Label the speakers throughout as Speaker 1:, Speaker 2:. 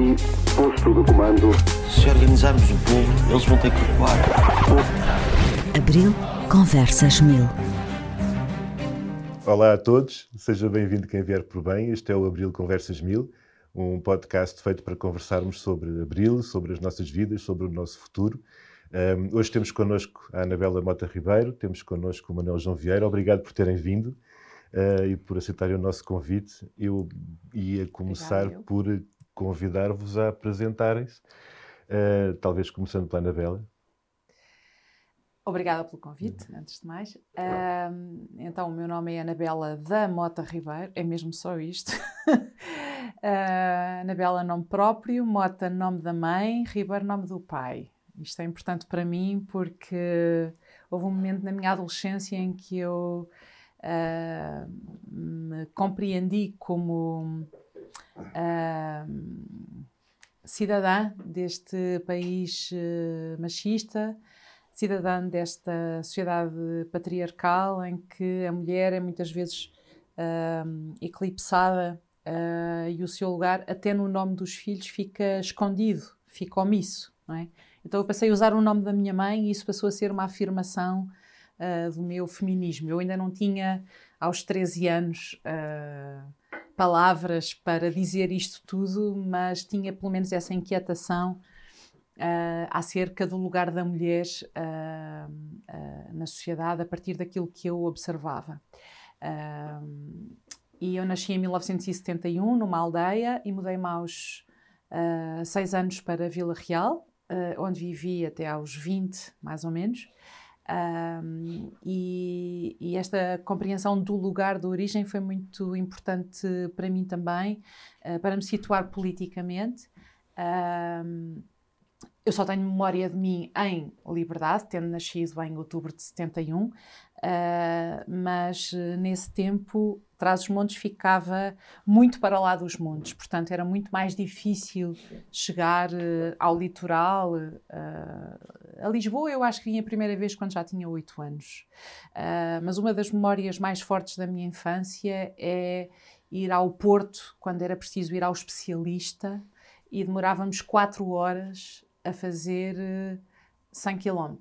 Speaker 1: aqui, posto de comando.
Speaker 2: Se organizarmos o povo, eles vão ter que recuar.
Speaker 3: Abril Conversas Mil.
Speaker 4: Olá a todos, seja bem-vindo quem vier por bem. Este é o Abril Conversas Mil, um podcast feito para conversarmos sobre Abril, sobre as nossas vidas, sobre o nosso futuro. Um, hoje temos connosco a Anabela Mota Ribeiro, temos connosco o Manuel João Vieira. Obrigado por terem vindo uh, e por aceitarem o nosso convite. Eu ia começar Obrigado, por convidar-vos a apresentarem-se, uh, talvez começando pela Anabela.
Speaker 5: Obrigada pelo convite, antes de mais. Uh, então, o meu nome é Anabela da Mota Ribeiro, é mesmo só isto. Anabela, nome próprio, Mota, nome da mãe, Ribeiro, nome do pai. Isto é importante para mim porque houve um momento na minha adolescência em que eu uh, me compreendi como uh, cidadã deste país uh, machista, cidadã desta sociedade patriarcal em que a mulher é muitas vezes eclipsada e o seu lugar, até no nome dos filhos, fica escondido, fica omisso. Não é? Então eu passei a usar o nome da minha mãe e isso passou a ser uma afirmação uh, do meu feminismo. Eu ainda não tinha, aos 13 anos, uh, palavras para dizer isto tudo, mas tinha pelo menos essa inquietação uh, acerca do lugar da mulher uh, uh, na sociedade a partir daquilo que eu observava. e eu nasci em 1971 numa aldeia e mudei-me aos seis anos para Vila Real, onde vivi até aos 20, mais ou menos. Um, e, e, esta compreensão do lugar de origem foi muito importante para mim também, uh, para me situar politicamente. Um, eu só tenho memória de mim em liberdade, tendo nascido em outubro de 71, uh, mas uh, nesse tempo Trás-os-Montes ficava muito para lá dos montes, portanto era muito mais difícil chegar uh, ao litoral. a Lisboa eu acho que vim a primeira vez quando já tinha oito anos, mas uma das memórias mais fortes da minha infância é ir ao Porto quando era preciso ir ao especialista e demorávamos quatro horas a fazer 100 eh, km,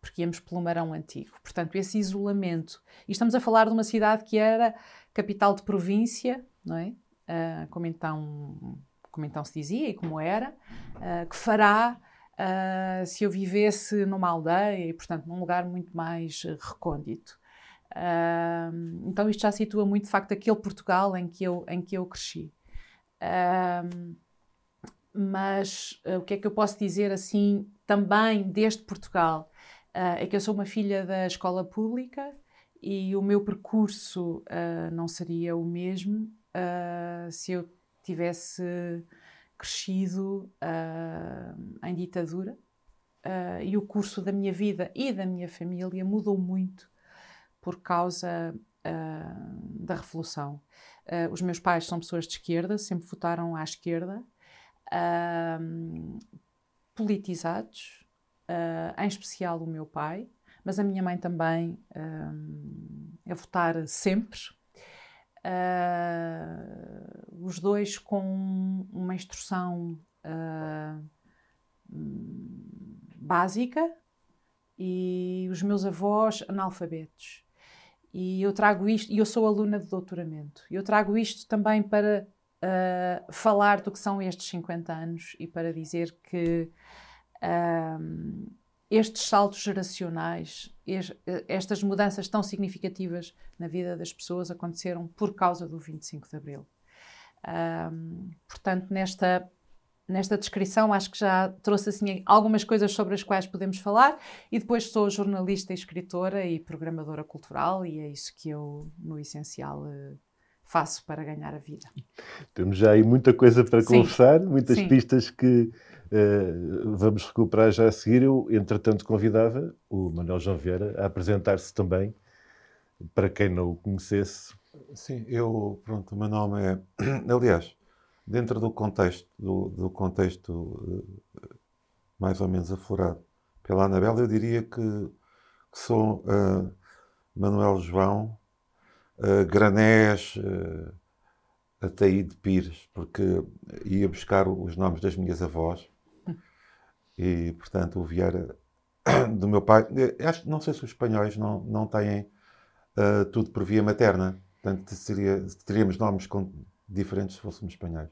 Speaker 5: porque íamos pelo Marão Antigo. Portanto, esse isolamento. E estamos a falar de uma cidade que era capital de província, não é? Uh, como, então, como então se dizia e como era, uh, que fará uh, se eu vivesse numa aldeia e, portanto, num lugar muito mais recôndito. então, isto já situa muito, de facto, aquele Portugal em que eu, em que eu cresci. Mas o que é que eu posso dizer assim também desde Portugal? Uh, é que eu sou uma filha da escola pública e o meu percurso uh, não seria o mesmo se eu tivesse crescido em ditadura. e o curso da minha vida e da minha família mudou muito por causa da Revolução. os meus pais são pessoas de esquerda, sempre votaram à esquerda uh, politizados, uh, em especial o meu pai, mas a minha mãe também uh, a votar sempre. Uh, os dois com uma instrução básica e os meus avós analfabetos. E eu trago isto, e eu sou aluna de doutoramento, eu trago isto também para uh, falar do que são estes 50 anos e para dizer que estes saltos geracionais, estas mudanças tão significativas na vida das pessoas aconteceram por causa do 25 de Abril. Portanto, nesta nesta descrição acho que já trouxe assim algumas coisas sobre as quais podemos falar e depois sou jornalista, escritora e programadora cultural e é isso que eu no essencial faço para ganhar a vida.
Speaker 4: Temos já aí muita coisa para Sim. conversar, muitas Sim. pistas que uh, vamos recuperar já a seguir. Eu, entretanto, convidava o Manuel João Vieira a apresentar-se também, para quem não o conhecesse.
Speaker 6: Sim, eu, pronto, o meu nome é, aliás, dentro do contexto, do, do contexto uh, mais ou menos aflorado pela Anabela, eu diria que, que sou uh, Manuel João Granés, uh, Ataí de Pires, porque ia buscar os nomes das minhas avós e, portanto, o Vieira do meu pai. Acho, não sei se os espanhóis não, não têm uh, tudo por via materna. Portanto, seria, teríamos nomes com, diferentes se fôssemos espanhóis.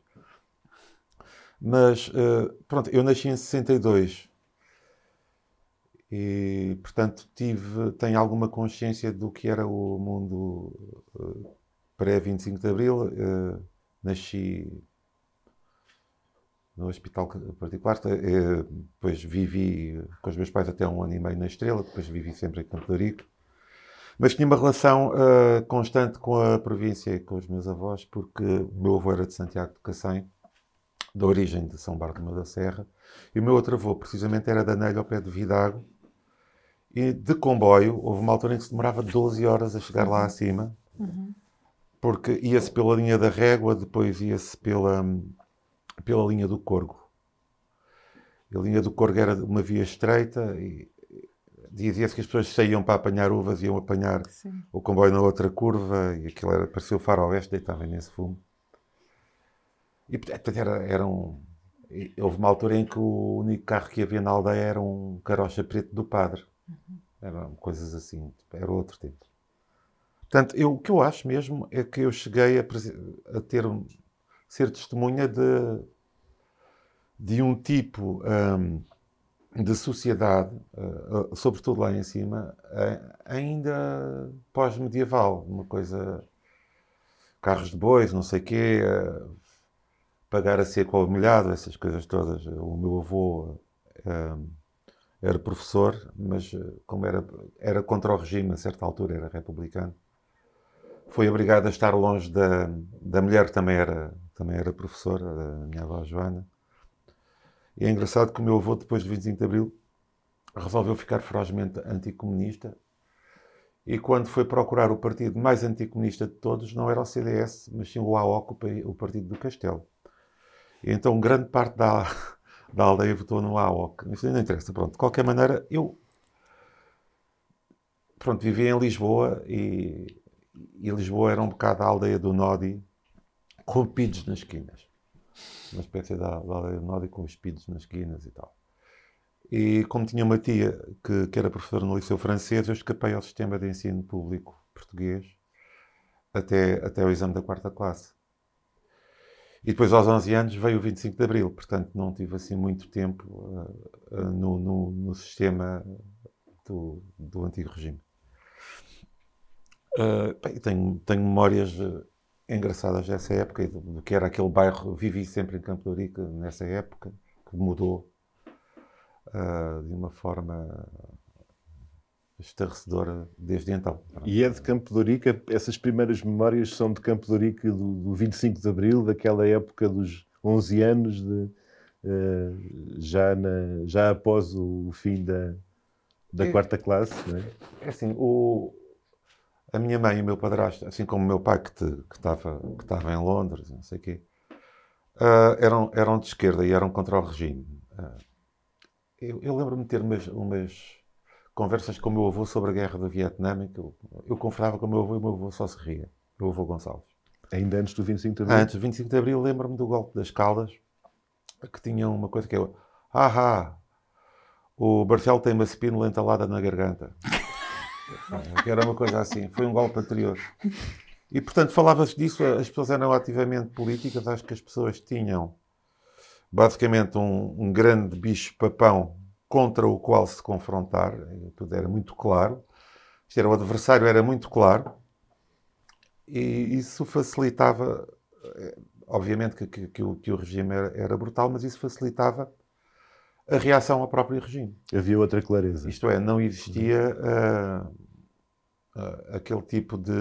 Speaker 6: Mas, uh, pronto, eu nasci em 62 e, portanto, tive, tenho alguma consciência do que era o mundo uh, pré-25 de Abril. Nasci no hospital particular, depois vivi com os meus pais até um ano e meio na Estrela, depois vivi sempre em Campo de Rico. Mas tinha uma relação uh, constante com a província e com os meus avós, porque o meu avô era de Santiago de Cacém, da origem de São Bartolomeu da Serra, e o meu outro avô, precisamente, era da Nelha ao pé de Vidago, e de comboio, houve uma altura em que se demorava 12 horas a chegar lá acima, uhum. porque ia-se pela linha da Régua, depois ia-se pela, pela linha do Corgo. A linha do Corgo era uma via estreita e dizia-se que as pessoas saíam para apanhar uvas e iam apanhar Sim. o comboio na outra curva e aquilo era, parecia o faroeste, deitava nesse fumo. E portanto era, era um. Houve uma altura em que o único carro que havia na aldeia era um carocha preto do padre. Uhum. Eram coisas assim, era outro tempo. Portanto, eu, o que eu acho mesmo é que eu cheguei a, a ter um, ser testemunha de, de um tipo. Um, de sociedade, uh, sobretudo lá em cima, uh, ainda pós-medieval. Uma coisa. carros de bois, não sei quê, pagar a seco ao molhado, essas coisas todas. O meu avô era professor, mas como era, era contra o regime, a certa altura era republicano, foi obrigado a estar longe da, da mulher que também era, também era professora, da minha avó Joana e é engraçado que o meu avô, depois de 25 de Abril, resolveu ficar ferozmente anticomunista. E quando foi procurar o partido mais anticomunista de todos, não era o CDS, mas sim o AOC, o partido do Castelo. E então grande parte da, da aldeia votou no AOC. Isso não interessa. Pronto, de qualquer maneira, eu pronto, vivia em Lisboa e, e Lisboa era um bocado a aldeia do Nodi, com pidos nas esquinas uma espécie da, aldeia nórdica com espíritos nas esquinas e tal. E como tinha uma tia que, que era professora no Liceu Francês, eu escapei ao sistema de ensino público português até, até o exame da quarta classe. E depois, aos 11 anos, veio o 25 de Abril, portanto, não tive assim muito tempo uh, uh, no, no, no, sistema do, do antigo regime. Uh, bem, tenho, tenho memórias engraçadas dessa época, do que era aquele bairro. Vivi sempre em Campo de nessa época, que mudou uh, de uma forma estarrecedora desde então.
Speaker 4: E é de Campo de essas primeiras memórias são de Campo de do, do 25 de Abril, daquela época dos 11 anos, de, uh, já, na, já após o fim da, da é, quarta classe. Não é?
Speaker 6: é assim, o, a minha mãe e o meu padrasto, assim como o meu pai que estava que estava em Londres, não sei o quê, uh, eram, eram de esquerda e eram contra o regime. Uh, eu, eu lembro-me de ter umas, umas conversas com o meu avô sobre a guerra do Vietnã, que eu, eu conversava com o meu avô e o meu avô só se ria, o meu avô Gonçalves.
Speaker 4: Ainda antes do 25 de Abril?
Speaker 6: Antes do 25 de Abril, lembro-me do golpe das Caldas, que tinha uma coisa que é ah, o Barcelo tem uma spínola entalada na garganta. Que era uma coisa assim. Foi um golpe anterior. E, portanto, falava-se disso, as pessoas eram ativamente políticas, acho que as pessoas tinham basicamente um, um grande bicho-papão contra o qual se confrontar, tudo era muito claro. Era o adversário, era muito claro. E isso facilitava, eh, obviamente que, que, que, o, que o, regime era, era, brutal, mas isso facilitava a reação ao próprio regime.
Speaker 4: Havia outra clareza.
Speaker 6: Isto é, não existia uh, uh, aquele tipo de,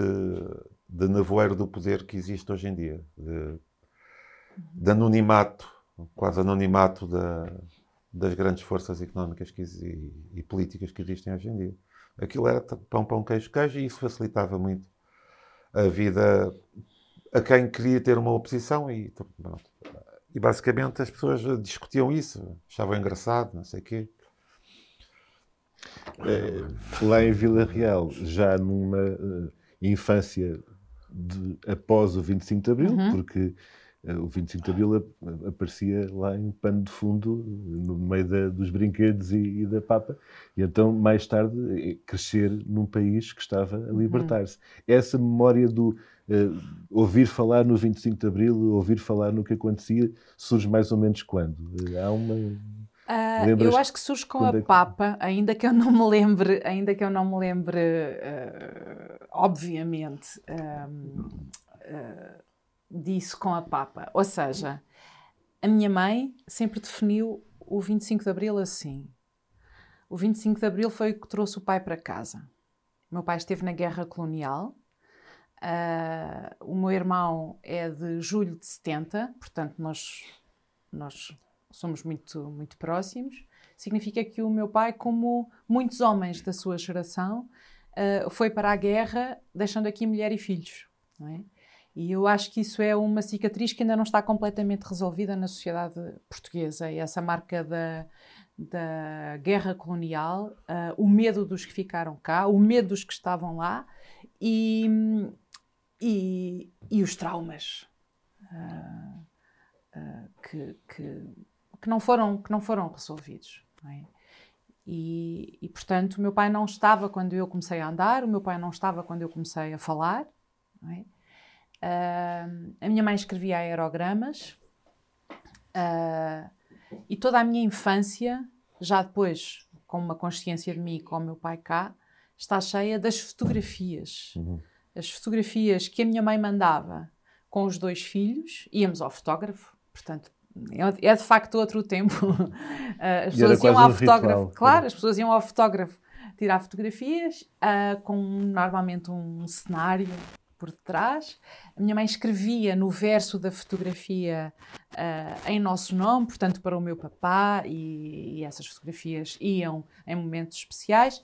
Speaker 6: de nevoeiro do poder que existe hoje em dia, de, de anonimato, quase anonimato da, das grandes forças económicas que, e, e, políticas que existem hoje em dia. Aquilo era pão, pão, queijo, queijo, e isso facilitava muito a vida a quem queria ter uma oposição e pronto. E basicamente as pessoas discutiam isso, achavam engraçado, não sei o quê.
Speaker 4: É, lá em Vila Real, já numa uh, infância de, após o 25 de Abril,
Speaker 5: Uhum.
Speaker 4: porque o 25 de Abril ap- aparecia lá em pano de fundo, no meio da- dos brinquedos e, e da papa, e então, mais tarde, eh, crescer num país que estava a libertar-se. Essa memória do eh, ouvir falar no 25 de Abril, ouvir falar no que acontecia, surge mais ou menos quando? Eh, há uma. Lembras
Speaker 5: eu acho que surge com a
Speaker 4: é que-
Speaker 5: Papa, ainda que eu não me lembre, ainda que eu não me lembre, ah, obviamente, ahm, ah, disso com a Papa. Ou seja, a minha mãe sempre definiu o 25 de Abril assim. O 25 de Abril foi o que trouxe o pai para casa. O meu pai esteve na guerra colonial. ah, o meu irmão é de julho de 70, portanto, nós, nós somos muito, muito próximos. Significa que o meu pai, como muitos homens da sua geração, ah, foi para a guerra deixando aqui mulher e filhos. Não é? E eu acho que isso é uma cicatriz que ainda não está completamente resolvida na sociedade portuguesa. E essa marca da, da guerra colonial, ah, o medo dos que ficaram cá, o medo dos que estavam lá e, e, e os traumas ah, ah, que, que, que não foram, que não foram resolvidos. não é? E, e, portanto, o meu pai não estava quando eu comecei a andar, o meu pai não estava quando eu comecei a falar. não é? Ah, a minha mãe escrevia aerogramas ah, e toda a minha infância, já depois com uma consciência de mim e com o meu pai cá, está cheia das fotografias.
Speaker 4: Uhum.
Speaker 5: As fotografias que a minha mãe mandava com os dois filhos, íamos ao fotógrafo, portanto, é é de facto outro tempo. Ah, As
Speaker 4: E
Speaker 5: pessoas iam ao
Speaker 4: um
Speaker 5: fotógrafo,
Speaker 4: ritual.
Speaker 5: claro, as pessoas iam ao fotógrafo tirar fotografias ah, com normalmente um cenário por detrás. A minha mãe escrevia no verso da fotografia ah, em nosso nome, portanto, para o meu papá, e, e essas fotografias iam em momentos especiais.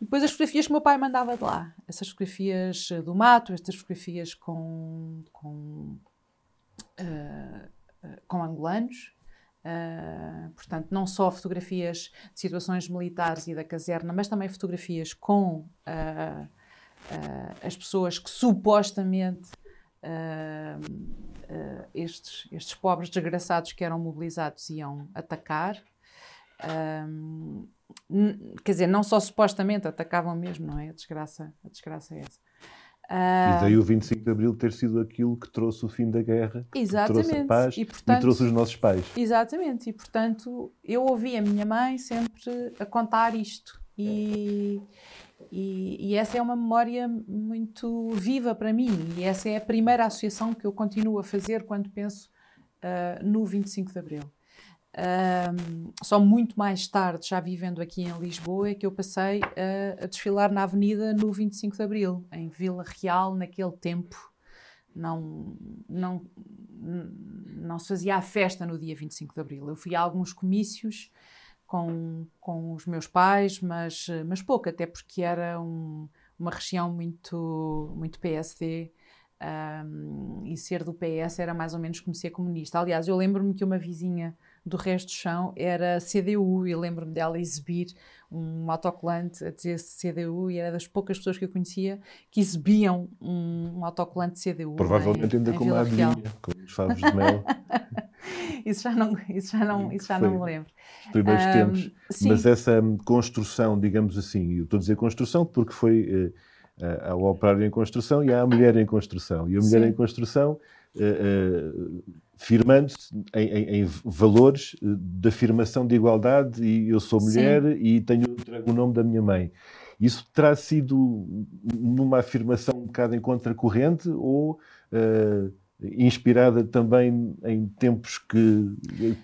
Speaker 5: E depois as fotografias que o meu pai mandava de lá, essas fotografias do mato, estas fotografias com, com, ah, com angolanos. Ah, portanto, não só fotografias de situações militares e da caserna, mas também fotografias com ah, ah, as pessoas que supostamente ah, estes, estes pobres desgraçados que eram mobilizados iam atacar. N- quer dizer, não só supostamente atacavam mesmo, não é? A desgraça, a desgraça é essa. Ah,
Speaker 4: E daí o 25 de Abril ter sido aquilo que trouxe o fim da guerra, trouxe a paz
Speaker 5: E,
Speaker 4: e,
Speaker 5: portanto-
Speaker 4: trouxe os nossos pais.
Speaker 5: Exatamente, e portanto eu ouvi a minha mãe sempre a contar isto. E, e, e essa é uma memória muito viva para mim, e essa é a primeira associação que eu continuo a fazer quando penso ah, no 25 de Abril. Ahm, só muito mais tarde, já vivendo aqui em Lisboa, é que eu passei a, a desfilar na Avenida no 25 de Abril, em Vila Real, naquele tempo. Não, não, não se fazia a festa no dia 25 de Abril. Eu fui a alguns comícios com, com os meus pais, mas, mas pouco, até porque era um- uma região muito, muito PSD. ahm, e ser do PS era mais ou menos como ser comunista. Aliás, eu lembro-me que uma vizinha do resto do chão era CDU e lembro-me dela exibir um autocolante a dizer CDU e era das poucas pessoas que eu conhecia que exibiam um, um autocolante CDU.
Speaker 4: Provavelmente
Speaker 5: em,
Speaker 4: ainda
Speaker 5: em
Speaker 4: com uma abelhinha, com os favos de mel,
Speaker 5: Isso já não, isso já não, isso já não me lembro.
Speaker 4: os primeiros
Speaker 5: Ahm,
Speaker 4: tempos.
Speaker 5: sim.
Speaker 4: Mas essa construção, digamos assim, e eu estou a dizer construção porque foi eh, eh, há o operário em construção e há a mulher em construção. E a mulher
Speaker 5: Sim.
Speaker 4: em construção, firmando-se em, em- em valores eh, de afirmação de igualdade, e eu sou
Speaker 5: Sim.
Speaker 4: mulher e tenho o nome da minha mãe. Isso terá sido numa afirmação um bocado em contracorrente ou eh, inspirada também em tempos que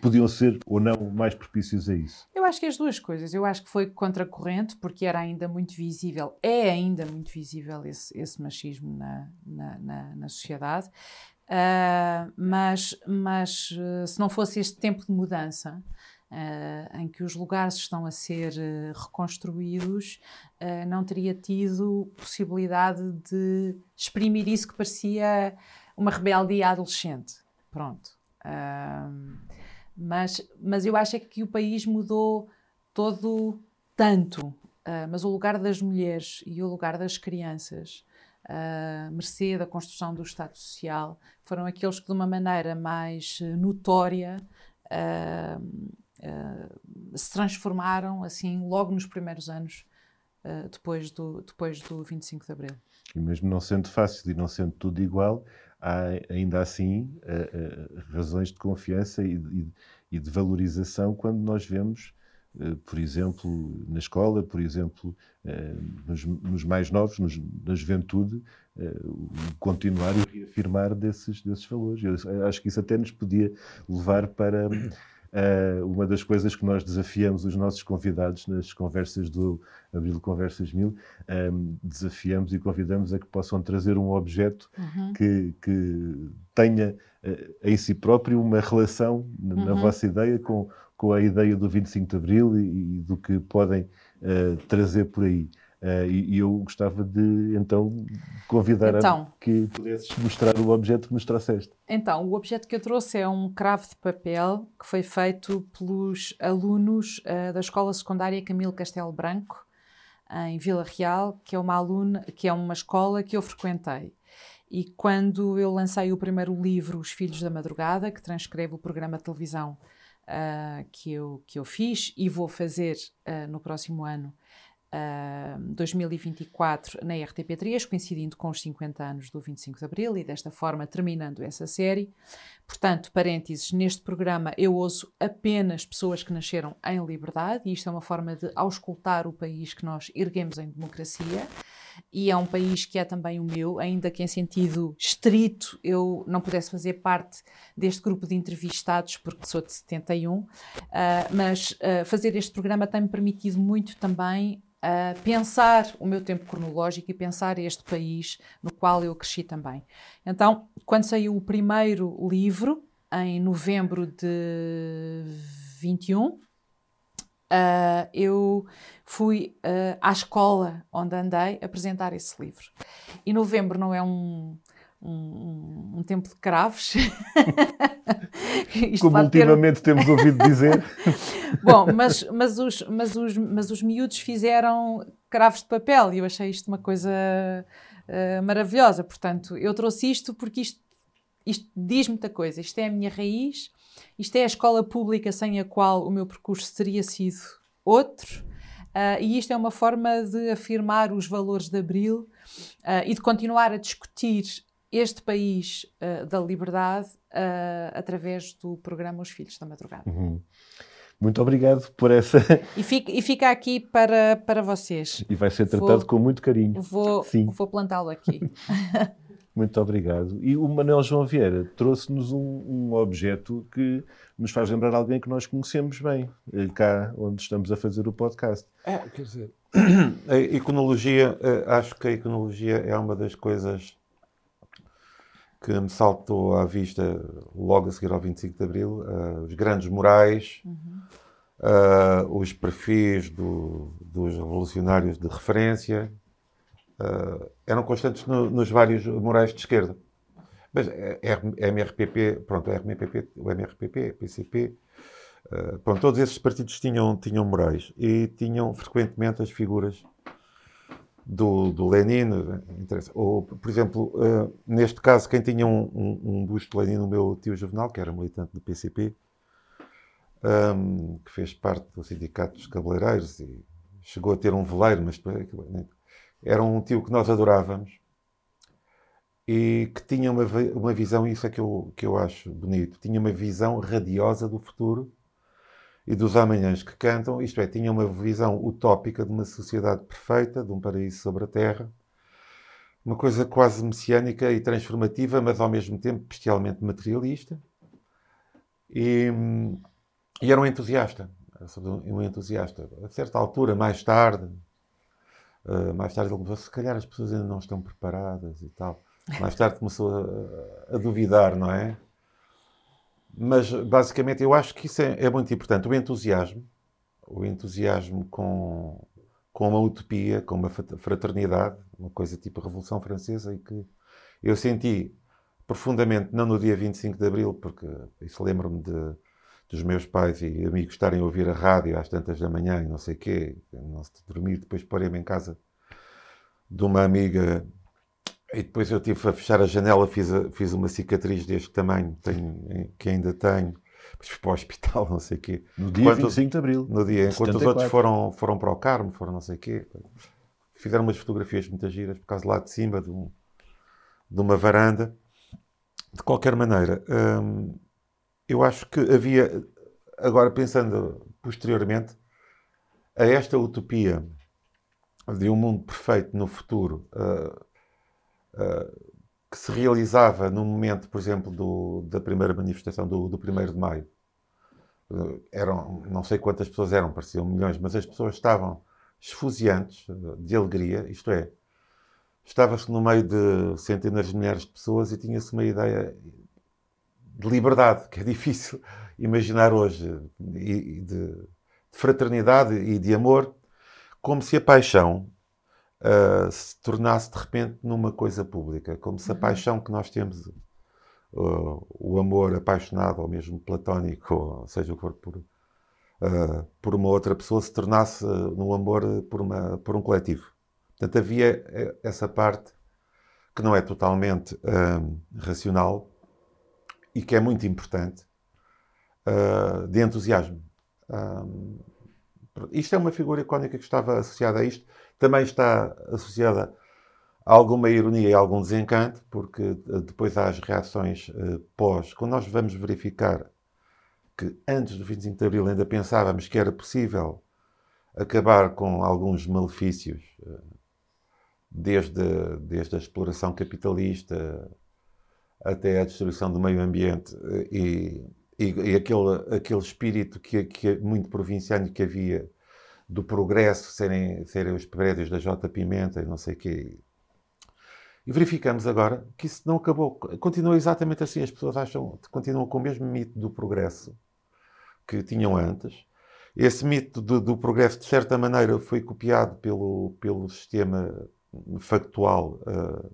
Speaker 4: podiam ser ou não mais propícios a isso?
Speaker 5: Eu acho que as duas coisas. Eu acho que foi contracorrente, porque era ainda muito visível, é ainda muito visível esse, esse machismo na, na, na, na sociedade. Ah, mas, mas eh, se não fosse este tempo de mudança, ah, em que os lugares estão a ser eh, reconstruídos, ah, não teria tido possibilidade de exprimir isso que parecia uma rebeldia adolescente. Pronto. Ah, mas, mas eu acho é que o país mudou todo tanto. Ah, mas o lugar das mulheres e o lugar das crianças uh, mercê da construção do Estado Social, foram aqueles que, de uma maneira mais uh, notória, uh, se transformaram assim logo nos primeiros anos depois, do, depois do 25 de Abril.
Speaker 4: E mesmo não sendo fácil e não sendo tudo igual, há ainda assim razões de confiança e, e, de valorização quando nós vemos por exemplo, na escola, por exemplo, eh, nos, nos mais novos, nos, na juventude, eh, continuar e reafirmar desses, desses valores. Eu acho que isso até nos podia levar para uma das coisas que nós desafiamos os nossos convidados nas conversas do Abril Conversas Mil, desafiamos e convidamos a que possam trazer um objeto uhum. que, que tenha em si próprio uma relação, na uhum. vossa ideia, com com a ideia do 25 de Abril e, e do que podem uh, trazer por aí. Uh, e, e, eu gostava de, então, convidar então, a que pudesses mostrar o objeto que nos trouxeste.
Speaker 5: Então, o objeto que eu trouxe é um cravo de papel que foi feito pelos alunos uh, da Escola Secundária Camilo Castelo Branco, em Vila Real, que é uma aluna, que é uma escola que eu frequentei. E quando eu lancei o primeiro livro, Os Filhos da Madrugada, que transcreve o programa de televisão uh, que, eu, que eu fiz e vou fazer uh, no próximo ano, uh, 2024, na RTP3, coincidindo com os 50 anos do 25 de Abril e desta forma terminando essa série. Portanto, parênteses, neste programa eu ouço apenas pessoas que nasceram em liberdade e isto é uma forma de auscultar o país que nós erguemos em democracia e é um país que é também o meu, ainda que em sentido estrito eu não pudesse fazer parte deste grupo de entrevistados, porque sou de 71, uh, ah, mas uh, fazer este programa tem-me permitido muito também uh, pensar o meu tempo cronológico e pensar este país no qual eu cresci também. Então, quando saiu o primeiro livro, em novembro de 21, Uh, eu fui uh, à escola onde andei apresentar esse livro. E novembro não é um, um, um tempo de cravos.
Speaker 4: Como ultimamente ter... temos ouvido dizer.
Speaker 5: Bom, mas, mas, os, mas, os, mas os miúdos fizeram cravos de papel e eu achei isto uma coisa uh, maravilhosa. Portanto, eu trouxe isto porque isto, isto diz muita coisa. Isto é a minha raiz isto é a escola pública sem a qual o meu percurso teria sido outro. Uh, e isto é uma forma de afirmar os valores de Abril uh, e de continuar a discutir este país uh, da liberdade através do programa Os Filhos da Madrugada.
Speaker 4: Uhum. Muito obrigado por essa.
Speaker 5: E fica, e fica aqui para, para vocês.
Speaker 4: E vai ser tratado vou, com muito carinho.
Speaker 5: Vou, vou plantá-lo aqui.
Speaker 4: Muito obrigado. E o Manuel João Vieira trouxe-nos um, um, objeto que nos faz lembrar alguém que nós conhecemos bem, eh, cá onde estamos a fazer o podcast.
Speaker 6: É, quer dizer, a iconologia, eh, acho que a iconologia é uma das coisas que me saltou à vista logo a seguir ao 25 de Abril. Uh, os grandes murais, uhum. uh, os perfis do, dos revolucionários de referência, uh, eram constantes no, nos vários morais de esquerda. Mas é, é, MRPP, pronto, MRPP, o MRPP, PCP, uh, pronto, todos esses partidos tinham, tinham morais e tinham frequentemente as figuras do, do Lenin, ou, por exemplo, uh, neste caso, quem tinha um, um, um busto de Lenin, o meu tio Juvenal, que era militante do PCP, um, que fez parte do sindicato dos cabeleireiros e chegou a ter um veleiro, mas depois era um tio que nós adorávamos e que tinha uma, uma visão, isso é que eu, que eu acho bonito, tinha uma visão radiosa do futuro e dos amanhãs que cantam, isto é, tinha uma visão utópica de uma sociedade perfeita, de um paraíso sobre a Terra, uma coisa quase messiânica e transformativa, mas ao mesmo tempo bestialmente materialista. E, e era um entusiasta, um entusiasta. A certa altura, mais tarde, Uh, mais tarde ele começou, se calhar as pessoas ainda não estão preparadas e tal. Mais tarde começou a, a duvidar, não é? Mas basicamente eu acho que isso é, é, muito importante. O entusiasmo, o entusiasmo com, com uma utopia, com uma fraternidade, uma coisa tipo Revolução Francesa e que eu senti profundamente, não no dia 25 de Abril, porque isso lembro-me de dos meus pais e amigos estarem a ouvir a rádio às tantas da manhã e não sei o quê, não se dormir, depois parei-me em casa de uma amiga e depois eu tive a fechar a janela, fiz, a, fiz uma cicatriz deste tamanho, tenho, que ainda tenho. Depois fui para o hospital, não sei o quê.
Speaker 4: No dia
Speaker 6: Enquanto-
Speaker 4: 25 de Abril.
Speaker 6: No dia, enquanto os
Speaker 4: 74.
Speaker 6: outros foram, foram para o Carmo, foram não sei o quê. Fizeram umas fotografias muito giras, por causa lá de cima de, um- de uma varanda. De qualquer maneira, hum, eu acho que havia, agora pensando posteriormente, a esta utopia de um mundo perfeito no futuro, ah, ah, que se realizava no momento, por exemplo, do- da primeira manifestação do, do 1 de maio. Eh, eram, não sei quantas pessoas eram, pareciam milhões, mas as pessoas estavam esfuziantes de alegria, isto é, estava-se no meio de centenas de milhares de pessoas e tinha-se uma ideia de liberdade, que é difícil imaginar hoje, e, de, de fraternidade e de amor, como se a paixão ah, se tornasse de repente numa coisa pública, como se a paixão que nós temos, ah, o amor apaixonado ou mesmo platónico, ou seja o que for, por, ah, por uma outra pessoa, se tornasse num amor por, uma, por um coletivo. Portanto, havia eh, essa parte que não é totalmente racional e que é muito importante ah, de entusiasmo. Ah, isto é uma figura icónica que estava associada a isto. Também está associada a alguma ironia e algum desencanto, porque eh, depois há as reações eh, pós. Quando nós vamos verificar que antes do 25 de Abril ainda pensávamos que era possível acabar com alguns malefícios, desde, desde a exploração capitalista até a destruição do meio ambiente eh, e, e, e aquele, aquele espírito que, que muito provinciano que havia do progresso serem, serem os prédios da J. Pimenta e não sei o quê. E verificamos agora que isso não acabou. Continua exatamente assim. As pessoas acham, continuam com o mesmo mito do progresso que tinham antes. Esse mito do, do progresso, de certa maneira, foi copiado pelo, pelo sistema factual ah,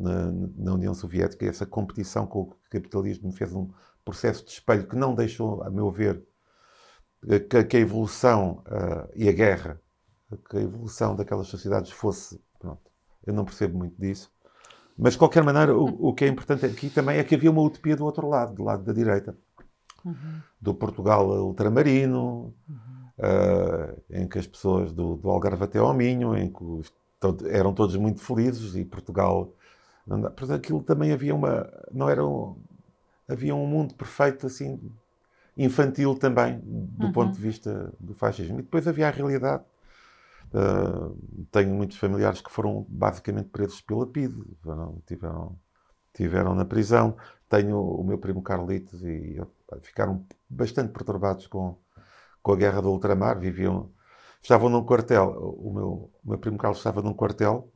Speaker 6: na, na União Soviética. Essa competição com o capitalismo fez um processo de espelho que não deixou, a meu ver, que, que a evolução ah, e a guerra, que a evolução daquelas sociedades fosse. Pronto, eu não percebo muito disso. Mas, de qualquer maneira, o, o que é importante aqui também é que havia uma utopia do outro lado, do lado da direita. Do Portugal ultramarino, ah, em que as pessoas do, do Algarve até ao Minho, em que os- to- eram todos muito felizes e Portugal. Dá- Portanto, aquilo também havia uma. Não era um, havia um mundo perfeito assim infantil também, do ponto de vista do fascismo. E depois havia a realidade. Uh, tenho muitos familiares que foram basicamente presos pela PIDE, tiveram, tiveram na prisão. Tenho o meu primo Carlitos e eu- ficaram bastante perturbados com, com a guerra do ultramar. Viviam, estavam num quartel. O meu, o meu primo Carlos estava num quartel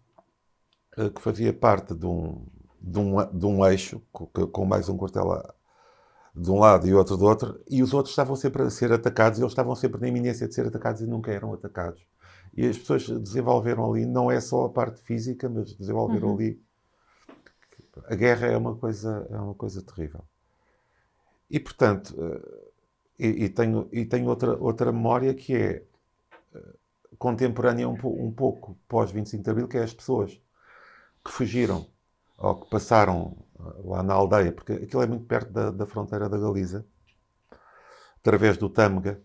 Speaker 6: que fazia parte de um, de um, de um eixo, com, mais um quartel de um lado e outro do outro, e os outros estavam sempre a ser atacados, e eles estavam sempre na iminência de ser atacados e nunca eram atacados. E as pessoas desenvolveram ali, não é só a parte física, mas desenvolveram ali. A guerra é uma coisa, é uma coisa terrível. E, portanto, eh, e, e tenho, e tenho outra, outra memória que é eh, contemporânea um, um pouco pós 25 de Abril, que é as pessoas que fugiram ou que passaram eh, lá na aldeia, porque aquilo é muito perto da, da fronteira da Galiza, através do Tâmega,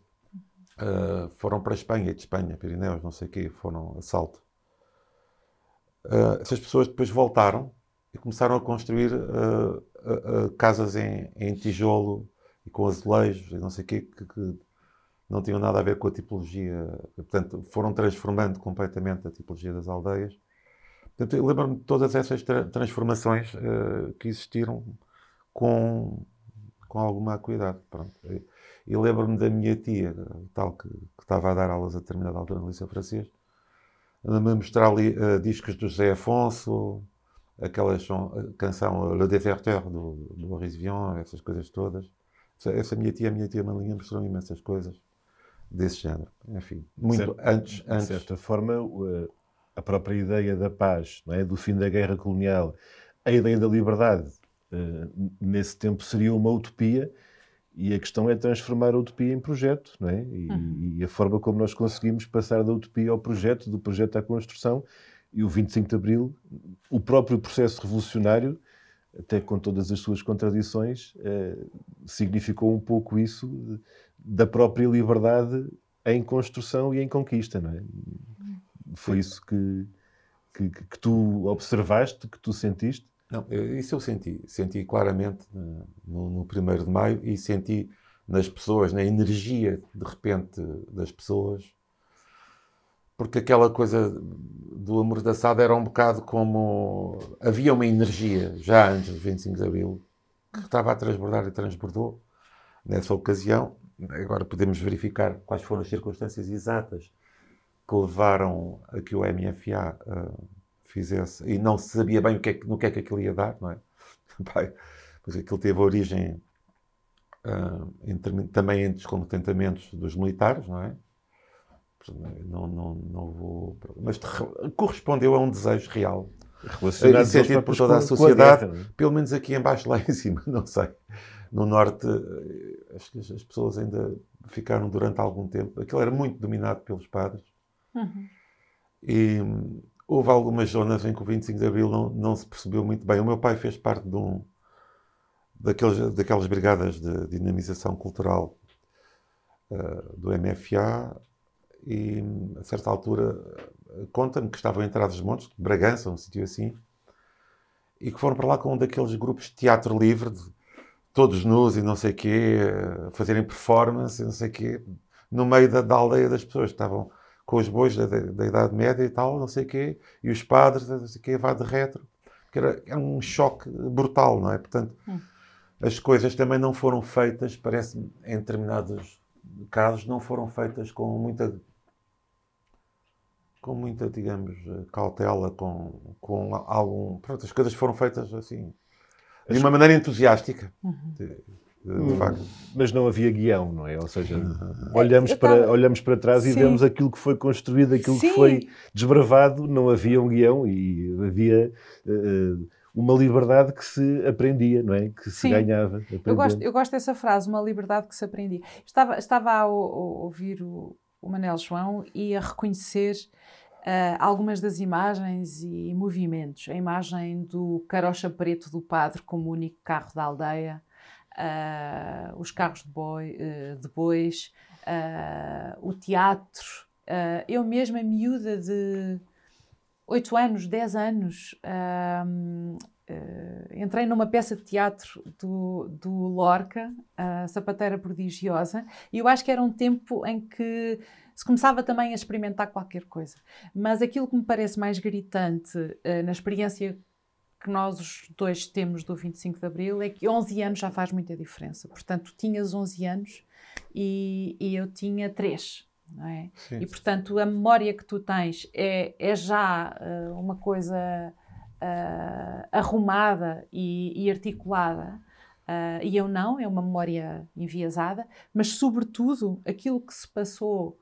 Speaker 6: eh, foram para a Espanha, de Espanha, Pirineus, não sei o quê, foram a salto. Eh, essas pessoas depois voltaram e começaram a construir eh, casas em, em tijolo e com azulejos e não sei o quê, que, que não tinham nada a ver com a tipologia. Portanto, foram transformando completamente a tipologia das aldeias. Portanto, eu lembro-me de todas essas tra- transformações eh, que existiram com, com alguma acuidade. Pronto. E, e lembro-me da minha tia, tal que, que estava a dar aulas a determinada altura no Liceu Francês, a me mostrar ali eh, discos do José Afonso, aquela canção Le Déserteur do, do Boris Vian, essas coisas todas. Essa, essa minha tia, a minha tia Malinha, mostrou imensas coisas desse género. Enfim, muito
Speaker 4: Certo.
Speaker 6: antes,
Speaker 4: De
Speaker 6: antes
Speaker 4: certa forma, a- própria ideia da paz, é? do fim da guerra colonial, a ideia da liberdade, eh, nesse tempo seria uma utopia e a questão é transformar a utopia em projeto, não é? E, e a forma como nós conseguimos passar da utopia ao projeto, do projeto à construção, E o 25 de Abril, o próprio processo revolucionário, até com todas as suas contradições, eh, significou um pouco isso da própria liberdade em construção e em conquista, não é? Foi isso que, que, que tu observaste, que tu sentiste?
Speaker 6: Não, isso eu senti. Senti claramente no, no 1 de maio e senti nas pessoas, na energia, de repente, das pessoas. Porque aquela coisa do amordaçado era um bocado como. Havia uma energia, já antes do 25 de Abril, que estava a transbordar e transbordou nessa ocasião. Agora podemos verificar quais foram as circunstâncias exatas que levaram a que o MFA uh, fizesse, e não se sabia bem o que é, no que é que aquilo ia dar, não é? Pai, pois aquilo teve origem uh, em, também em descontentamentos dos militares, não é? Não, não, não vou. Mas correspondeu a um desejo real.
Speaker 4: Relacionado
Speaker 6: sentido por toda a sociedade, é? pelo menos aqui embaixo, lá em cima, não sei. No norte, eh, acho que as pessoas ainda ficaram durante algum tempo. Aquilo era muito dominado pelos padres. Uhum. E houve algumas zonas em que o 25 de Abril não, não se percebeu muito bem. O meu pai fez parte de um, daqueles, daquelas brigadas de dinamização cultural uh, do MFA e a certa altura conta-me que estavam entrados os montes, Bragança, um sítio assim, e que foram para lá com um daqueles grupos de teatro livre, de, todos nus e não sei quê, fazerem performance e não sei quê, no meio da, da aldeia das pessoas. Estavam com os bois da, da, Idade Média e tal, não sei o quê, e os padres, não sei o quê, vá de retro. Que era, era um choque brutal, não é? Portanto, hum. as coisas também não foram feitas, parece-me, em determinados casos, não foram feitas com muita com muita, digamos, cautela, com, com algum. Pronto, as coisas foram feitas assim, de uma maneira entusiástica. Uhum. De, de
Speaker 4: hum, facto. Mas não havia guião, não é? Ou seja, olhamos, para, olhamos para trás Sim. e vemos aquilo que foi construído, aquilo Sim. que foi desbravado, não havia um guião e havia uh, uma liberdade que se aprendia, não é? Que se Sim. ganhava.
Speaker 5: Eu gosto, eu gosto dessa frase, uma liberdade que se aprendia. Estava, estava a, a ouvir o, o Manel João e a reconhecer Uh, algumas das imagens e movimentos. A imagem do carocha preto do padre como único carro da aldeia, os carros de, boi, uh, de bois, o teatro. eu mesma, miúda de 8 anos, 10 anos, entrei numa peça de teatro do, do Lorca, a Sapateira Prodigiosa, e eu acho que era um tempo em que se começava também a experimentar qualquer coisa. Mas aquilo que me parece mais gritante uh, na experiência que nós os dois temos do 25 de Abril é que 11 anos já faz muita diferença. Portanto, tu tinhas 11 anos e, e eu tinha 3. Não é? E, portanto, a memória que tu tens é, é já uh, uma coisa uh, arrumada e, e articulada. Uh, e eu não, é uma memória enviesada, mas, sobretudo, aquilo que se passou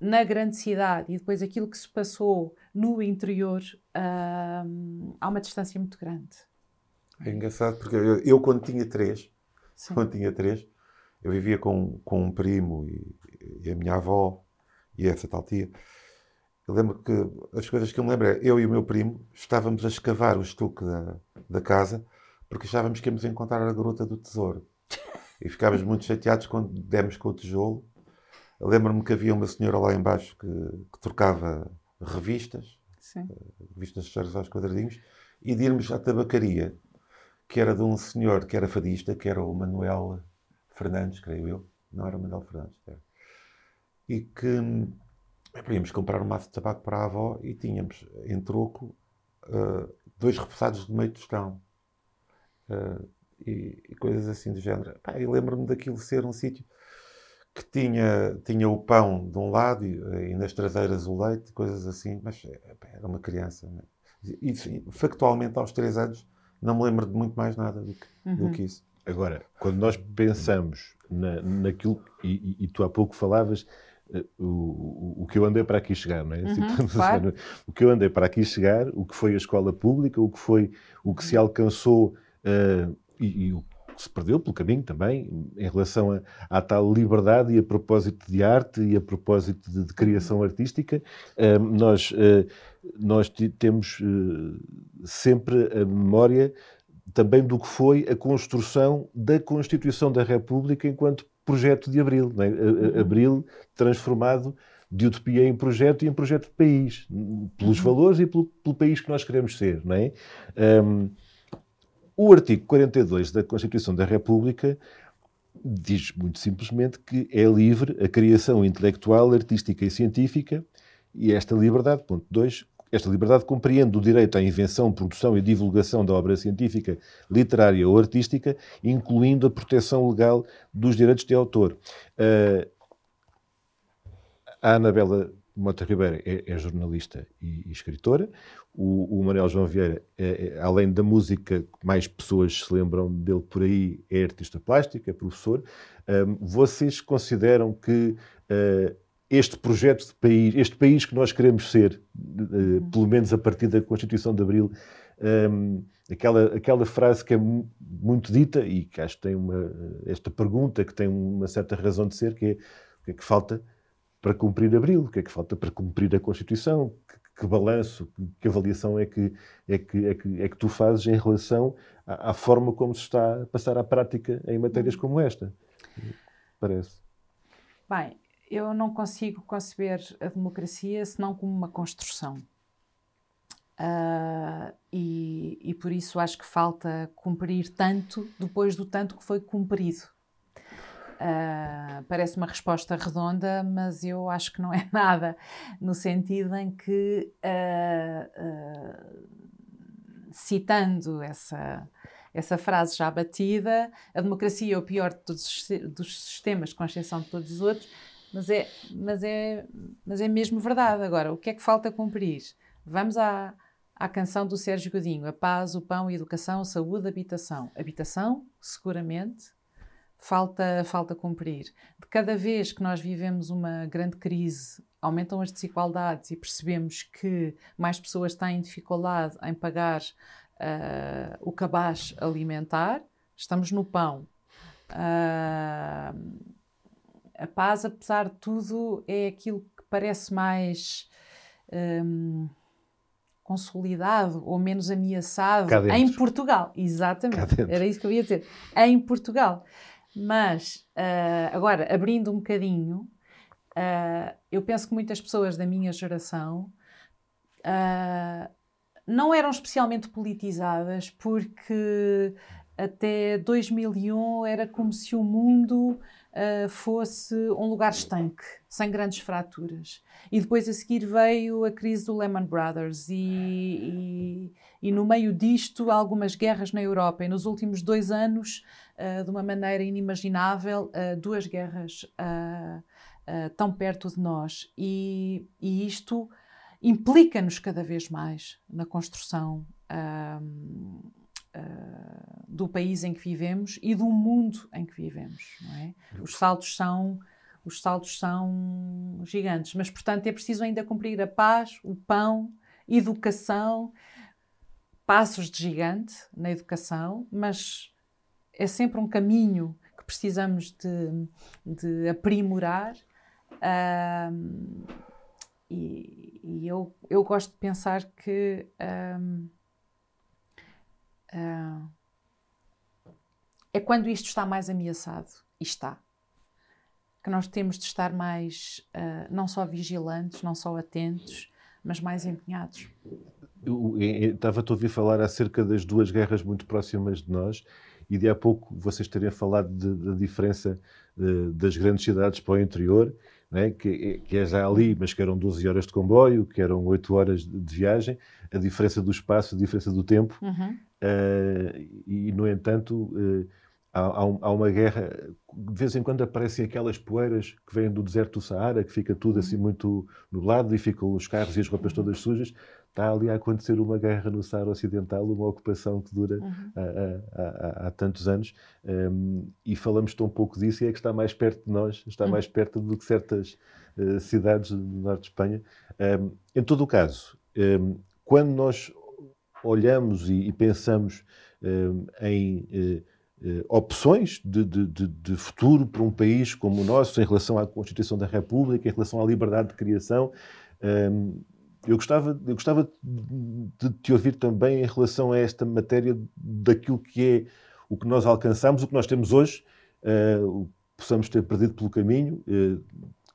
Speaker 5: na grande cidade e depois aquilo que se passou no interior, uh, há uma distância muito grande.
Speaker 6: É engraçado porque eu, eu quando tinha três, Sim. quando tinha três, eu vivia com, com um primo e, e, a minha avó e essa tal tia. Eu lembro que as coisas que eu me lembro é eu e o meu primo estávamos a escavar o estuque da, da casa porque achávamos que íamos encontrar a garota do tesouro. E ficávamos muito chateados quando demos com o tijolo Lembro-me que havia uma senhora lá embaixo que, que trocava revistas, Sim. Eh, revistas cheiras aos quadradinhos, e de irmos à tabacaria, que era de um senhor que era fadista, que era o Manuel Fernandes, creio eu. Não era o Manuel Fernandes, era. E que íamos comprar um maço de tabaco para a avó e tínhamos em troco uh, dois repassados de meio tostão. Uh, e, e, coisas assim do género. Pá, e lembro-me daquilo ser um sítio que tinha, tinha o pão de um lado e, e nas traseiras o leite, coisas assim, mas era uma criança. Né? E, factualmente, aos três anos, não me lembro de muito mais nada do que, uhum. do que isso.
Speaker 4: Agora, quando nós pensamos na, naquilo, e, e, tu há pouco falavas, uh, o, o que eu andei para aqui chegar, não é? Uhum, assim, claro. O que eu andei para aqui chegar, o que foi a escola pública, o que foi, o que se alcançou uh, e, e o que se perdeu pelo caminho também, em relação a, à tal liberdade e a propósito de arte e a propósito de, de criação artística. Uh, nós, uh, nós temos uh, sempre a memória também do que foi a construção da Constituição da República enquanto projeto de Abril. É? Abril transformado de utopia em projeto e em projeto de país, pelos uhum. valores e pelo, pelo, país que nós queremos ser. Não é? Um, o artigo 42 da Constituição da República diz muito simplesmente que é livre a criação intelectual, artística e científica, e esta liberdade, ponto 2, esta liberdade compreende o direito à invenção, produção e divulgação da obra científica, literária ou artística, incluindo a proteção legal dos direitos de autor. Uh, a Anabela Mota Ribeiro é, é jornalista e, e escritora. O, o, Manuel João Vieira, é, é, além da música, mais pessoas se lembram dele por aí, é artista plástico, é professor. Um, vocês consideram que uh, este projeto de país, este país que nós queremos ser, uh, pelo menos a partir da Constituição de Abril, um, aquela, aquela frase que é muito dita e que acho que tem uma, esta pergunta que tem uma certa razão de ser, que é o que é que falta para cumprir Abril, o que é que falta para cumprir a Constituição, que, que balanço, que avaliação é que, é, que, é, que, é que tu fazes em relação à, à, forma como se está a passar à prática em matérias como esta? Parece.
Speaker 5: Bem, eu não consigo conceber a democracia senão como uma construção. Uh, e, e por isso acho que falta cumprir tanto depois do tanto que foi cumprido. Uh, parece uma resposta redonda, mas eu acho que não é nada, no sentido em que, uh, uh, citando essa, essa frase já batida, a democracia é o pior de todos, dos sistemas, com exceção de todos os outros, mas é, mas, é, mas é mesmo verdade. Agora, o que é que falta cumprir? Vamos à, à canção do Sérgio Godinho: a paz, o pão, a educação, a saúde, a habitação. Habitação, seguramente, falta, falta cumprir. De cada vez que nós vivemos uma grande crise, aumentam as desigualdades e percebemos que mais pessoas têm dificuldade em pagar uh, o cabaz alimentar, estamos no pão. Uh, a paz, apesar de tudo, é aquilo que parece mais um, consolidado ou menos ameaçado em Portugal. Exatamente, era isso que eu ia dizer. Em Portugal. Mas, uh, agora, abrindo um bocadinho, uh, eu penso que muitas pessoas da minha geração uh, não eram especialmente politizadas porque até 2001 era como se o mundo uh, fosse um lugar estanque, sem grandes fraturas. E depois a seguir veio a crise do Lehman Brothers e, e, e no meio disto algumas guerras na Europa. E nos últimos dois anos, uh, de uma maneira inimaginável, uh, duas guerras tão perto de nós. E, e isto implica-nos cada vez mais na construção do país em que vivemos e do mundo em que vivemos. É? Os saltos são os saltos são gigantes, mas portanto é preciso ainda cumprir a paz, o pão, educação, passos de gigante na educação, mas é sempre um caminho que precisamos de, de aprimorar. Um, e, e eu, eu gosto de pensar que um, Uh, é quando isto está mais ameaçado, e está, que nós temos de estar mais, uh, não só vigilantes, não só atentos, mas mais empenhados.
Speaker 4: Eu, estava-te a ouvir falar acerca das duas guerras muito próximas de nós e de há pouco vocês terem falado da diferença uh, das grandes cidades para o interior, né, que, que, é já ali, mas que eram 12 horas de comboio, que eram 8 horas de, de viagem, a diferença do espaço, a diferença do tempo. Uhum. Uh, e, no entanto, uh, há, há, uma guerra. De vez em quando aparecem aquelas poeiras que vêm do deserto do Saara, que fica tudo assim muito nublado e ficam os carros e as roupas todas sujas. Está ali a acontecer uma guerra no Saara Ocidental, uma ocupação que dura uhum. há, há, há, tantos anos. Um, e falamos tão pouco disso e é que está mais perto de nós, está uhum. mais perto do que certas uh, cidades do norte de Espanha. Um, em todo o caso, um, quando nós olhamos e, e pensamos uh, em uh, eh, opções de, de, de, futuro para um país como o nosso, em relação à Constituição da República, em relação à liberdade de criação. Um, eu gostava, eu gostava de te ouvir também em relação a esta matéria daquilo que é o que nós alcançamos, o que nós temos hoje, uh, possamos ter perdido pelo caminho.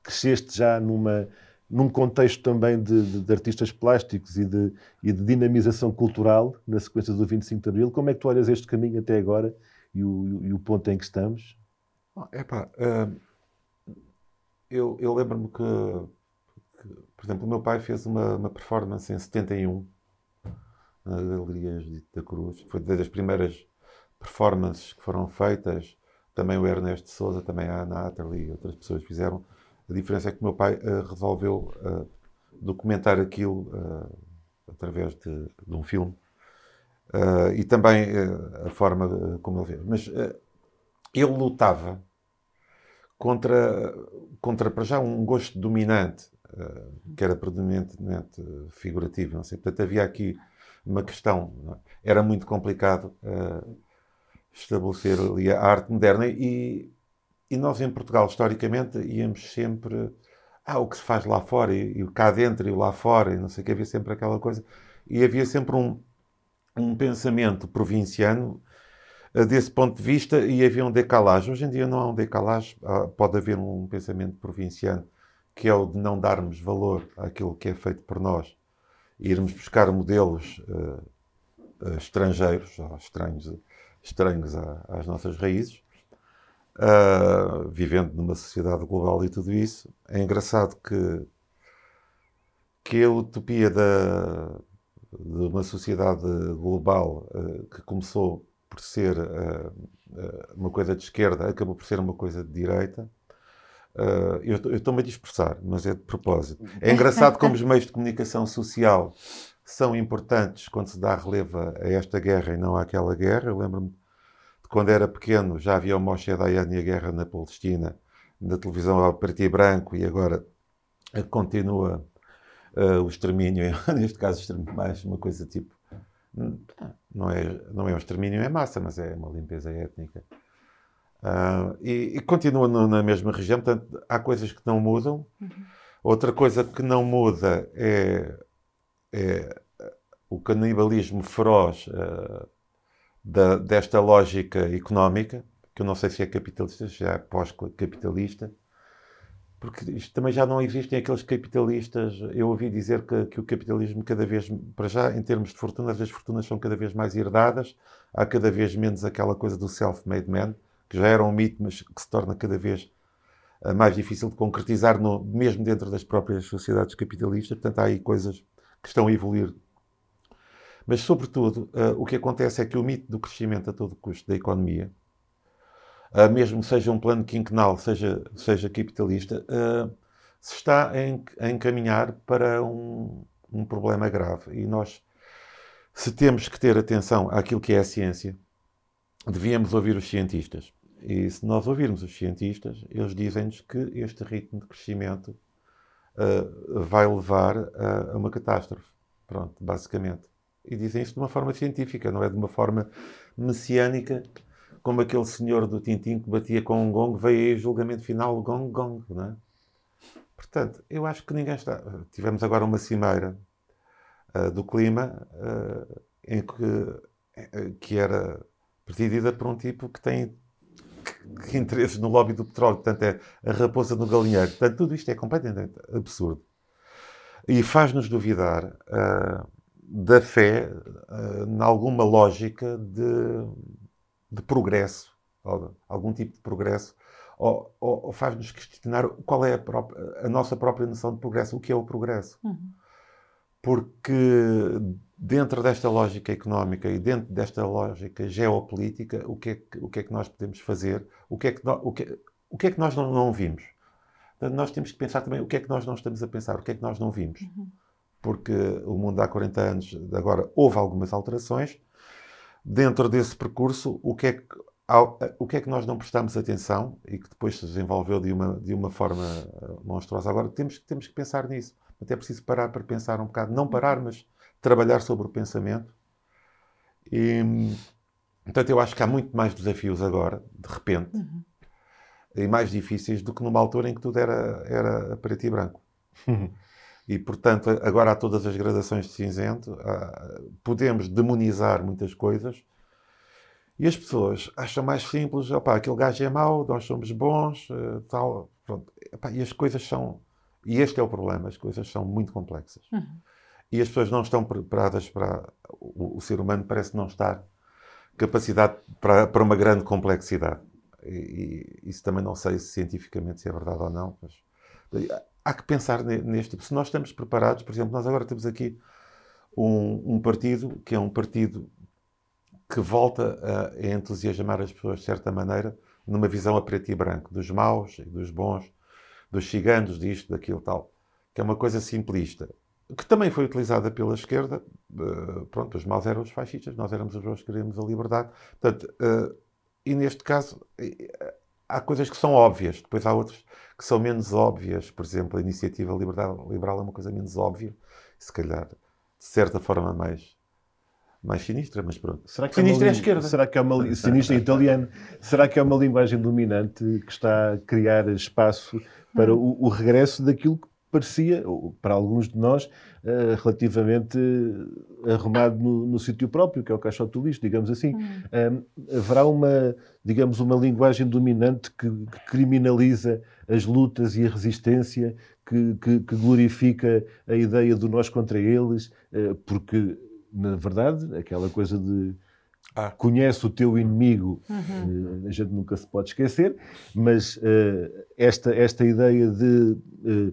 Speaker 4: Cresceste já numa, num contexto também de, de, de artistas plásticos e de, e de, dinamização cultural na sequência do 25 de Abril. Como é que tu olhas este caminho até agora e o, e o ponto em que estamos?
Speaker 6: Epá, uh, eu, eu lembro-me que por exemplo, o meu pai fez uma, uma performance em 71 na Galeria da Cruz. Foi das primeiras performances que foram feitas. Também o Ernesto Souza, também a Nathalie e outras pessoas fizeram. A diferença é que o meu pai uh, resolveu uh, documentar aquilo uh, através de, de, um filme. e também a forma como ele fez. Mas ele lutava contra, contra, para já, um gosto dominante eh, que era predominantemente figurativo. Não sei. Portanto, havia aqui uma questão. É? Era muito complicado estabelecer ali a arte moderna e, e nós em Portugal, historicamente, íamos sempre. Ah, o que se faz lá fora e, e cá dentro e lá fora e não sei o que, havia sempre aquela coisa. E havia sempre um, um pensamento provinciano uh, desse ponto de vista e havia um decalagem. Hoje em dia não há um decalagem, pode haver um pensamento provinciano que é o de não darmos valor àquilo que é feito por nós, irmos buscar modelos uh, estrangeiros, estranhos, estranhos às nossas raízes, uh, vivendo numa sociedade global e tudo isso. É engraçado que, que a utopia da, de uma sociedade global que começou por ser uma coisa de esquerda acabou por ser uma coisa de direita Uh, eu estou-me a dispersar, mas é de propósito. É engraçado como os meios de comunicação social são importantes quando se dá relevo a esta guerra e não àquela guerra. Eu lembro-me quando era pequeno, já havia o Moshe Dayan e a guerra na Palestina, na televisão ao preto e branco, e agora continua uh, o extermínio, neste caso, mais uma coisa tipo. Não é, não é um extermínio em massa, mas é uma limpeza étnica. Uh, e, e, continua no, na mesma região, portanto, há coisas que não mudam. Uhum. Outra coisa que não muda é, é o canibalismo feroz uh, da, desta lógica económica, que eu não sei se é capitalista, se é pós-capitalista, porque isto também já não existem aqueles capitalistas. Eu ouvi dizer que, que, o capitalismo, cada vez, para já, em termos de fortunas, as fortunas são cada vez mais herdadas, há cada vez menos aquela coisa do self-made man que já era um mito, mas que se torna cada vez uh, mais difícil de concretizar, no, mesmo dentro das próprias sociedades capitalistas. Portanto, há aí coisas que estão a evoluir. Mas, sobretudo, uh, o que acontece é que o mito do crescimento a todo custo da economia, uh, mesmo seja um plano quinquenal, seja, seja capitalista, se está a, encaminhar para um, um problema grave. E nós, se temos que ter atenção àquilo que é a ciência, devíamos ouvir os cientistas. E se nós ouvirmos os cientistas, eles dizem-nos que este ritmo de crescimento uh, vai levar a, a, uma catástrofe. Pronto, basicamente. E dizem isso de uma forma científica, não é de uma forma messiânica, como aquele senhor do Tintim que batia com um gong, veio aí o julgamento final, gong gong, não é? Portanto, eu acho que ninguém está. Tivemos agora uma cimeira uh, do clima uh, em que, que era presidida por um tipo que tem interesses no lobby do petróleo, portanto é a raposa no galinheiro. Portanto, tudo isto é completamente absurdo. E faz-nos duvidar uh, da fé uh, em alguma lógica de, de progresso, algum tipo de progresso, ou, ou, ou faz-nos questionar qual é a, própria, a, nossa própria noção de progresso, o que é o progresso. Uhum. Porque dentro desta lógica económica e dentro desta lógica geopolítica, o que é que, o que, é que nós podemos fazer? O que é que, nós, o que, o que, é que nós não, não vimos? Portanto, nós temos que pensar também o que é que nós não estamos a pensar, o que é que nós não vimos. Uhum. Porque o mundo há 40 anos, agora houve algumas alterações. Dentro desse percurso, o que é que, o que, é que nós não prestamos atenção e que depois se desenvolveu de uma, de uma forma eh, monstruosa? Agora temos, temos que pensar nisso. Até é preciso parar para pensar um bocado. Não parar, mas trabalhar sobre o pensamento. E, Portanto, eu acho que há muito mais desafios agora, de repente,
Speaker 5: Uhum.
Speaker 6: e mais difíceis do que numa altura em que tudo era, era preto e branco. E, portanto, agora há todas as gradações de cinzento, há- podemos demonizar muitas coisas e as pessoas acham mais simples, opá, aquele gajo é mau, nós somos bons, eh, tal, pronto. E as coisas são, e este é o problema, as coisas são muito complexas.
Speaker 5: Uhum.
Speaker 6: E as pessoas não estão preparadas para, o, o ser humano parece não estar capacidade para, para uma grande complexidade. E, e isso também não sei se cientificamente se é verdade ou não, mas há que pensar ne- neste tipo. Se nós estamos preparados, por exemplo, nós agora temos aqui um, um partido que é um partido que volta a, entusiasmar as pessoas de certa maneira numa visão a preto e branco, dos maus e dos bons, dos ciganos, disto, daquilo, tal, que é uma coisa simplista, que também foi utilizada pela esquerda. eh, pronto, os maus eram os fascistas, nós éramos os bons que queríamos a liberdade. Portanto, eh, e neste caso, eh, há coisas que são óbvias, depois há outras que são menos óbvias. Por exemplo, a iniciativa liberdade, liberal é uma coisa menos óbvia, se calhar, de certa forma, mais, mais sinistra, mas pronto.
Speaker 4: Será que
Speaker 6: sinistra
Speaker 4: é,
Speaker 6: é a
Speaker 4: uma, li-
Speaker 6: esquerda.
Speaker 4: Será que é uma sinistra italiano? Será que é uma linguagem dominante que está a criar espaço para o, o regresso daquilo que parecia, ou para alguns de nós, eh, relativamente eh, arrumado no, no sítio próprio, que é o caixote do lixo, digamos assim.
Speaker 5: Uhum.
Speaker 4: Um, haverá uma, digamos, uma linguagem dominante que, que criminaliza as lutas e a resistência, que, que- que glorifica a ideia do nós contra eles, eh, porque, na verdade, aquela coisa de
Speaker 6: Ah.
Speaker 4: conhece o teu inimigo,
Speaker 5: Uhum.
Speaker 4: a gente nunca se pode esquecer, mas eh, esta, esta ideia de eh,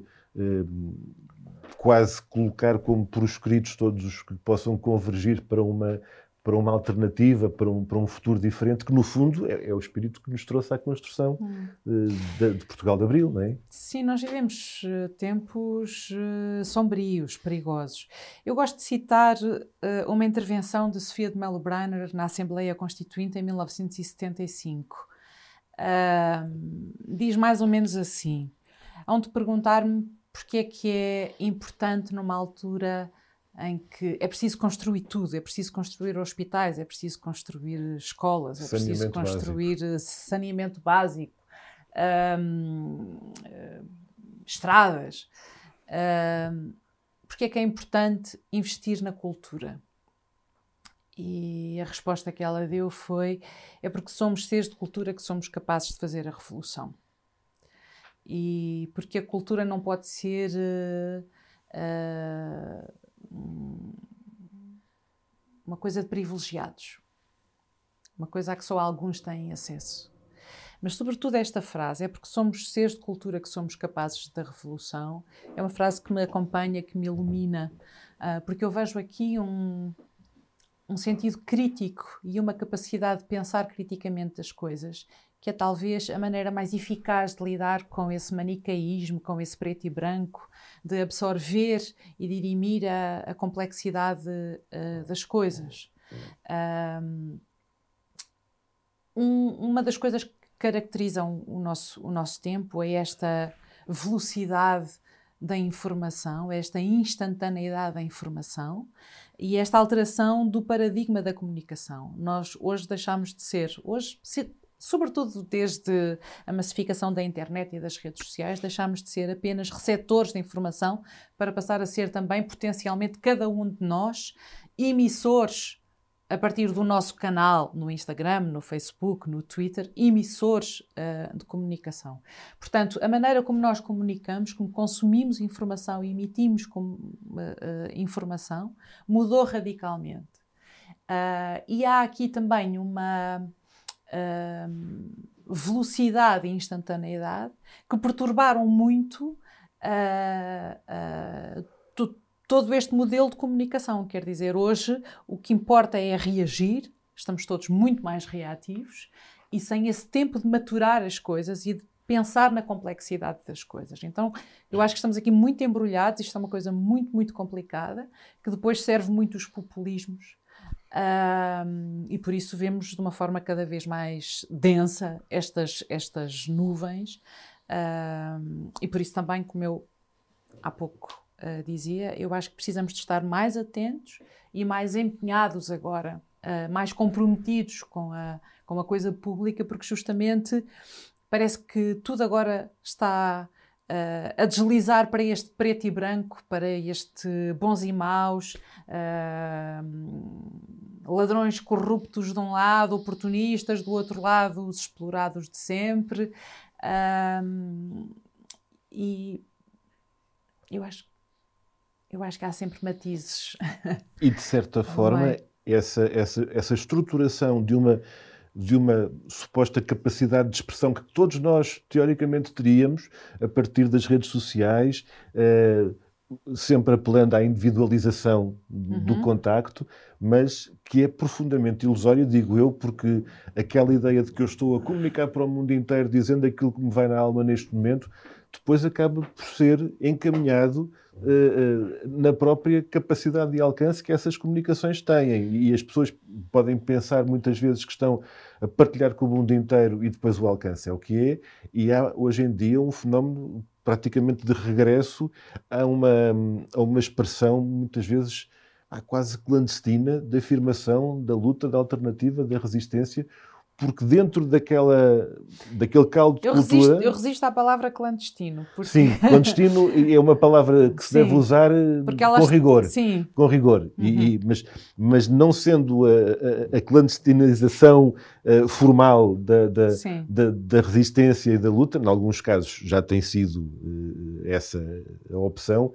Speaker 4: quase colocar como proscritos todos os que possam convergir para uma, para uma alternativa, para um, para um futuro diferente, que no fundo é, é o espírito que nos trouxe à construção eh, de, de Portugal de Abril, não é?
Speaker 5: Sim, nós vivemos eh, tempos eh, sombrios, perigosos. Eu gosto de citar eh, uma intervenção de Sofia de Mello Breiner na Assembleia Constituinte em 1975. Ahm, diz mais ou menos assim: hão de perguntar-me porque é que é importante numa altura em que é preciso construir tudo, é preciso construir hospitais, é preciso construir escolas, é preciso
Speaker 4: Saneamento básico.
Speaker 5: construir eh, saneamento básico, eh, estradas. Ahm, porque é que é importante investir na cultura? E a resposta que ela deu foi: é porque somos seres de cultura que somos capazes de fazer a revolução. E porque a cultura não pode ser um- uma coisa de privilegiados, uma coisa a que só alguns têm acesso. Mas, sobretudo, esta frase é porque somos seres de cultura que somos capazes da revolução. É uma frase que me acompanha, que me ilumina, ah, porque eu vejo aqui um, um sentido crítico e uma capacidade de pensar criticamente as coisas, que é talvez a maneira mais eficaz de lidar com esse manicaísmo, com esse preto e branco, de absorver e dirimir a, a complexidade ah, das coisas. Um- uma das coisas que caracterizam o nosso, o nosso tempo é esta velocidade da informação, esta instantaneidade da informação e esta alteração do paradigma da comunicação. Nós hoje deixamos de ser, hoje, sobretudo desde a massificação da internet e das redes sociais, deixamos de ser apenas receptores de informação para passar a ser também potencialmente cada um de nós emissores a partir do nosso canal no Instagram, no Facebook, no Twitter, emissores uh, de comunicação. Portanto, a maneira como nós comunicamos, como consumimos informação e emitimos uh, uh, informação, mudou radicalmente. Uh, e há aqui também uma velocidade e instantaneidade que perturbaram muito uh, tu, todo este modelo de comunicação. Quer dizer, hoje o que importa é reagir, estamos todos muito mais reativos e sem esse tempo de maturar as coisas e de pensar na complexidade das coisas. Então, eu acho que estamos aqui muito embrulhados, isto é uma coisa muito, muito complicada, que depois serve muito os populismos. Um, e por isso vemos de uma forma cada vez mais densa estas, estas nuvens, um, e por isso também, como eu há pouco uh, dizia, eu acho que precisamos de estar mais atentos e mais empenhados agora uh, mais comprometidos com a, com a coisa pública, porque justamente parece que tudo agora está uh, a deslizar para este preto e branco, para este bons e maus, uh, ladrões corruptos de um lado, oportunistas do outro lado, os explorados de sempre. Uh, e eu acho, eu acho que há sempre matizes.
Speaker 4: E de certa forma, essa, essa, essa estruturação de uma de uma suposta capacidade de expressão que todos nós, teoricamente, teríamos a partir das redes sociais, eh, sempre apelando à individualização uhum. do contacto, mas que é profundamente ilusório, digo eu, porque aquela ideia de que eu estou a comunicar para o mundo inteiro dizendo aquilo que me vai na alma neste momento, depois acaba por ser encaminhado na própria capacidade de alcance que essas comunicações têm. E as pessoas podem pensar muitas vezes que estão a partilhar com o mundo inteiro e depois o alcance é o que é. E há hoje em dia um fenómeno praticamente de regresso a uma, a uma expressão muitas vezes quase clandestina de afirmação da luta, da alternativa, da resistência, porque dentro daquela, daquele caldo de
Speaker 5: eu
Speaker 4: cultura...
Speaker 5: Resisto, eu resisto à palavra clandestino.
Speaker 4: Porque... Sim, clandestino é uma palavra que se sim, deve usar com rigor.
Speaker 5: Sim.
Speaker 4: Com rigor. Uhum. E, mas, mas não sendo a, a, a clandestinização uh, formal da, da, da, da, resistência e da luta, em alguns casos já tem sido uh, essa a opção,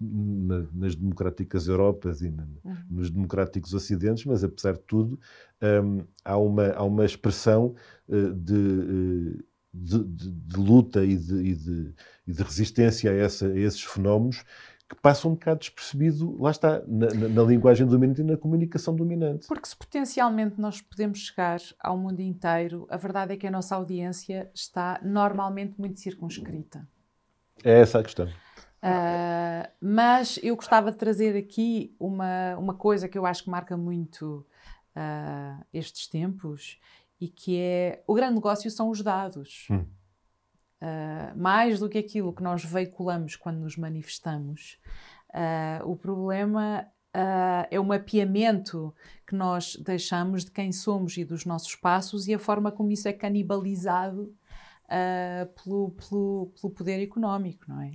Speaker 4: nas democráticas Europas e uhum. nos democráticos Ocidentes, mas apesar de tudo, um, há, uma, há uma expressão uh, de, de, de, de, luta e de, e de, e de resistência a, essa, a, esses fenómenos que passa um bocado despercebido, lá está, na, na, na, linguagem dominante e na comunicação dominante.
Speaker 5: Porque se potencialmente nós podemos chegar ao mundo inteiro, a verdade é que a nossa audiência está normalmente muito circunscrita.
Speaker 4: É essa a questão.
Speaker 5: Uh, mas eu gostava de trazer aqui uma, uma coisa que eu acho que marca muito uh, estes tempos e que é o grande negócio são os dados. Hum. Uh, mais do que aquilo que nós veiculamos quando nos manifestamos, o problema é o mapeamento que nós deixamos de quem somos e dos nossos passos e a forma como isso é canibalizado pelo, pelo, pelo poder económico, não é?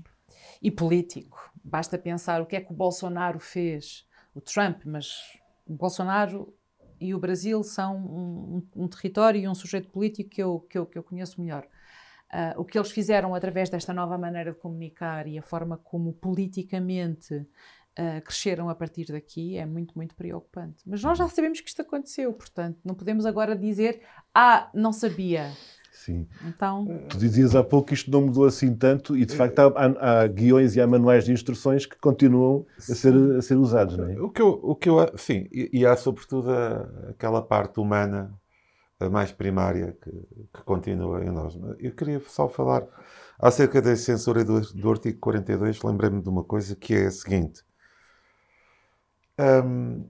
Speaker 5: e político. Basta pensar o que é que o Bolsonaro fez, o Trump, mas o Bolsonaro e o Brasil são um, um, um território e um sujeito político que eu, que eu, que eu conheço melhor. Uh, o que eles fizeram através desta nova maneira de comunicar e a forma como politicamente uh, cresceram a partir daqui é muito, muito preocupante. Mas nós já sabemos que isto aconteceu, portanto, não podemos agora dizer, ah, não sabia.
Speaker 4: Sim. Então... Tu dizias há pouco que isto não mudou assim tanto e, de facto, há, há guiões e há manuais de instruções que continuam a ser, a ser usados, não é?
Speaker 6: O que eu, o que eu sim, e, e há sobretudo a, aquela parte humana a mais primária que, que, continua em nós. Eu queria só falar acerca da censura do, do artigo 42, lembrei-me de uma coisa que é a seguinte. Um,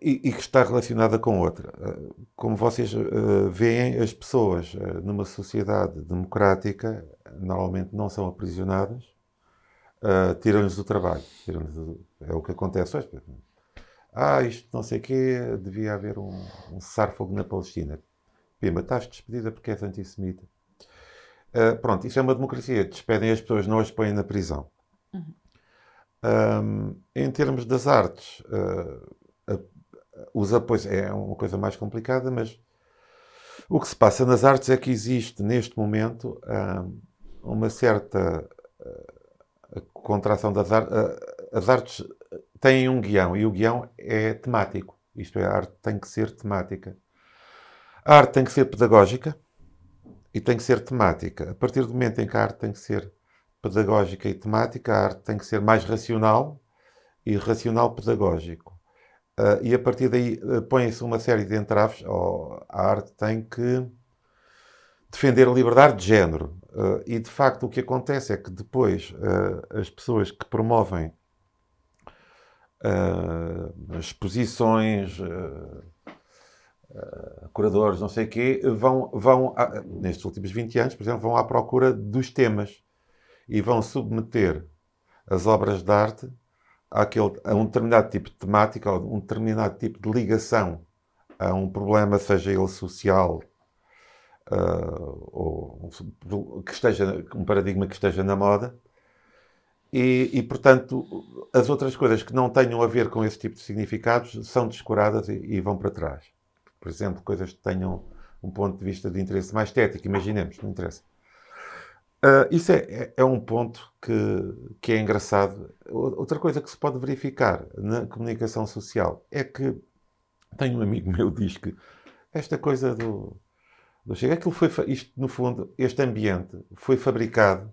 Speaker 6: e, que está relacionada com outra. Eh, como vocês uh, veem, as pessoas uh, numa sociedade democrática normalmente não são aprisionadas, uh, tiram-lhes o trabalho. Tiram o, é o que acontece hoje. Ah, isto não sei o quê, devia haver um, um cessar-fogo na Palestina. Pima, estás despedida porque és antissemita. Pronto, isso é uma democracia. Despedem as pessoas, não as põem na prisão. Uhum. Um, em termos das artes, uh, os apoios é uma coisa mais complicada, mas o que se passa nas artes é que existe neste momento hum, uma certa uh, contração das artes. Uh, as artes têm um guião e o guião é temático. Isto é, a arte tem que ser temática. A arte tem que ser pedagógica e tem que ser temática. A partir do momento em que a arte tem que ser pedagógica e temática, a arte tem que ser mais racional e racional pedagógico. Uh, e a partir daí uh, põe-se uma série de entraves. Oh, a arte tem que defender a liberdade de género. Uh, e de facto o que acontece é que depois as pessoas que promovem exposições, curadores, não sei o quê, vão, vão a, nestes últimos 20 anos, por exemplo, vão à procura dos temas e vão submeter as obras de arte àquele, a um determinado tipo de temática, ou um determinado tipo de ligação a um problema, seja ele social, uh, ou que esteja, um paradigma que esteja na moda, e, e, portanto, as outras coisas que não tenham a ver com esse tipo de significados são descuradas e, e vão para trás. Por exemplo, coisas que tenham um ponto de vista de interesse mais estético, imaginemos, não interessa. Uh, isso é, é, é, um ponto que, que é engraçado. Outra coisa que se pode verificar na comunicação social é que tenho um amigo meu diz que esta coisa do, do Chega, aquilo foi, isto, no fundo, este ambiente foi fabricado